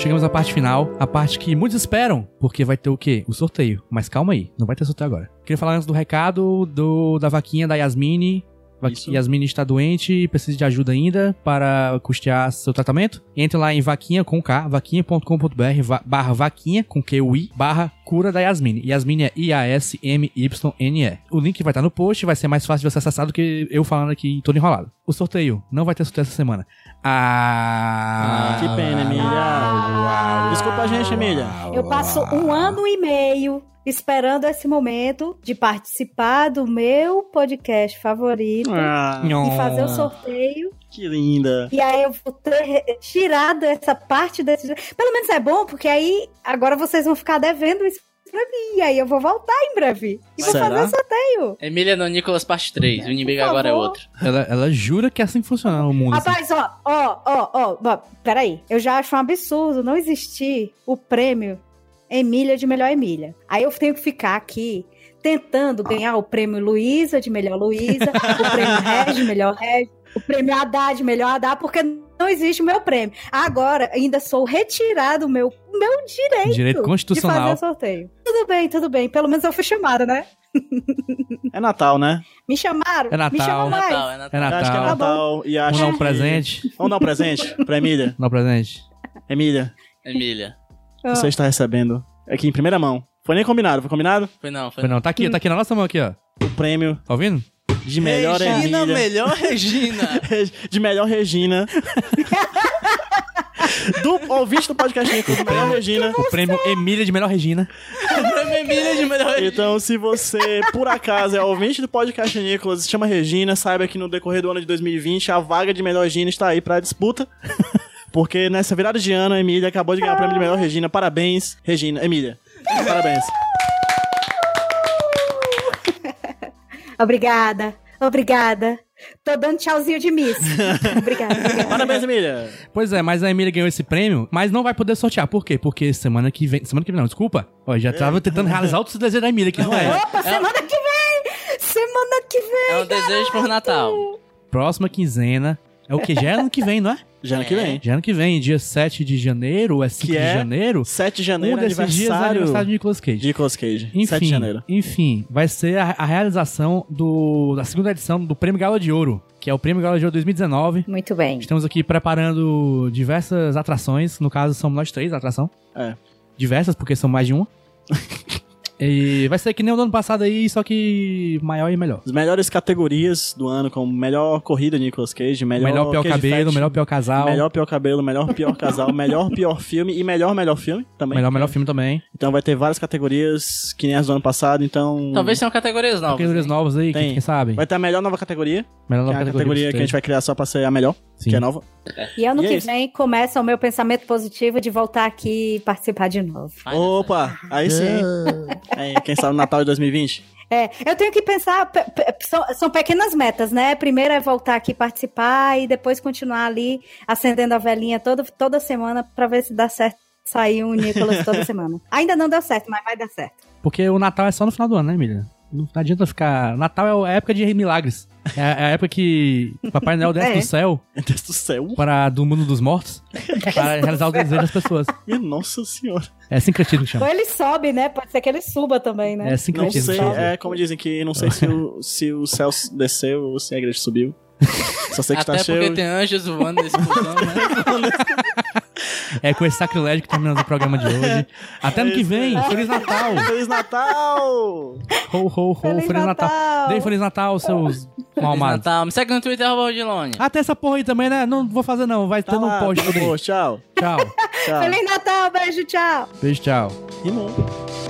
chegamos à parte final, a parte que muitos esperam, porque vai ter o quê? O sorteio. Mas calma aí, não vai ter sorteio agora. Queria falar antes do recado do, da vaquinha da Yasmine. Isso. Yasmine está doente e precisa de ajuda ainda para custear seu tratamento. Entre lá em vaquinha com K, vaquinha.com.br va- barra vaquinha com Q-U-I barra cura da Yasmine. Yasmine é I-A-S-M-Y-N-E. O link vai estar no post, vai ser mais fácil de você acessar do que eu falando aqui todo enrolado. O sorteio, não vai ter sorteio essa semana. Ah... Que pena, Emília. Desculpa a gente, Emília. Eu passo um ano e meio esperando esse momento de participar do meu podcast favorito Ah, e fazer o sorteio. que linda. E aí eu vou ter tirado essa parte desse. Pelo menos é bom, porque aí agora vocês vão ficar devendo isso pra mim. E aí eu vou voltar em breve. E vou Será? fazer o sorteio. Emília no Nicolas parte 3. O inimigo agora é outro. Ela, ela jura que é assim que funciona o mundo. assim. Rapaz, ó, ó, ó, ó, ó, peraí. Eu já acho um absurdo não existir o prêmio Emília de melhor Emília. Aí eu tenho que ficar aqui tentando ganhar o prêmio Luísa de melhor Luísa, o prêmio Reg de melhor Reg, o prêmio Haddad de melhor Haddad, porque não existe o meu prêmio. Agora, ainda sou retirado o meu, o meu direito, Direito de constitucional. fazer o sorteio. Tudo bem, tudo bem. Pelo menos eu fui chamada, né? É Natal, né? Me chamaram. É Natal. Me chamam É mais. Natal, é É Natal. Acho que é Natal. Natal. E acho Vamos dar um que- presente. Vamos dar um presente pra Emília. Não presente. Emília, Emília. Ah. você está recebendo aqui em primeira mão. Foi nem combinado, foi combinado? Foi não, foi Foi não, tá aqui, tá aqui na nossa mão aqui, ó. O prêmio Tá ouvindo? de melhor Regina, Emília. melhor Regina. De melhor Regina. do ouvinte do podcast Nico, do melhor Regina. O prêmio Emília de Melhor Regina. Prêmio Emília de melhor Regina. Então, se você, por acaso, é ouvinte do podcast Nicolas, se chama Regina, saiba que no decorrer do ano de 2020 a vaga de melhor Regina está aí pra disputa. Porque nessa virada de ano, a Emília acabou de ganhar o prêmio de melhor Regina. Parabéns, Regina. Emília. Parabéns. Obrigada, obrigada. Tô dando tchauzinho de miss. obrigada, obrigada. Parabéns, Emília. Pois é, mas a Emília ganhou esse prêmio, mas não vai poder sortear. Por quê? Porque semana que vem. Semana que vem, não, desculpa. Ó, já tava tentando realizar outros desejos da Emília, que não é. Opa, semana que vem! Semana que vem! É um desejo por Natal. Próxima quinzena. É o que? Já é ano que vem, não é? Já ano que vem. Já é ano que vem, dia 7 de janeiro, ou é 5 Que de é janeiro. 7 de Um janeiro, desses dias é aniversário aniversário de Nicolas Cage. de Nicolas Cage. Enfim, 7 de janeiro. enfim, vai ser a, a realização do, da segunda edição do Prêmio Gala de Ouro, que é o Prêmio Gala de Ouro 2019. Muito bem. Estamos aqui preparando diversas atrações, no caso somos nós três a atração. É. Diversas, porque são mais de uma. e vai ser que nem o do ano passado aí, só que maior e melhor. As melhores categorias do ano, como melhor corrida de Nicolas Cage, melhor, Melhor, pior Cage cabelo, Fact, melhor pior casal. melhor pior cabelo, melhor pior casal, melhor pior filme e melhor melhor filme também. melhor, melhor filme também. Então vai ter várias categorias que nem as do ano passado, então Talvez tenham categorias novas. Categorias novas aí, Tem. quem, quem sabe? vai ter a melhor nova categoria, melhor que é nova a categoria que a gente vai criar só pra ser a melhor, Sim. que é nova. E ano E é que isso. vem começa o meu pensamento positivo de voltar aqui e participar de novo. Opa, aí sim. Aí, quem sabe Natal de 2020? É, eu tenho que pensar, pe- pe- são, são pequenas metas, né? Primeiro é voltar aqui participar e depois continuar ali acendendo a velhinha toda, toda semana pra ver se dá certo sair um Nicolas toda semana. Ainda não deu certo, mas vai dar certo. Porque o Natal é só no final do ano, né, Emília? Não adianta ficar. Natal é a época de milagres. É a época que Papai Noel desce É. do céu Deus do céu. para do mundo dos mortos para realizar o desejo das pessoas. Minha nossa senhora. É sincretismo que Ou chama. ele sobe, né? Pode ser que ele suba também, né? É Não sincretismo sei, que chama. é como dizem que não sei se o, se o céu desceu ou se a igreja subiu. Só sei que Até tá porque cheio. tem anjos voando nesse busão, né? É com esse sacrilégio que terminamos o programa de hoje. Até ano que vem. Feliz Natal. Feliz Natal! Ho, ho, ho. Feliz, Feliz Natal. Natal. Dei Feliz Natal, seus Feliz malmados. Natal. Me segue no Twitter, arroba Odilone. Ah, tem essa porra aí também, né? Não vou fazer não. Vai Tá ter no lá, post no tudo aí. Tchau. Tchau. Tchau. Feliz Natal, beijo, tchau! Beijo, tchau. Rimou.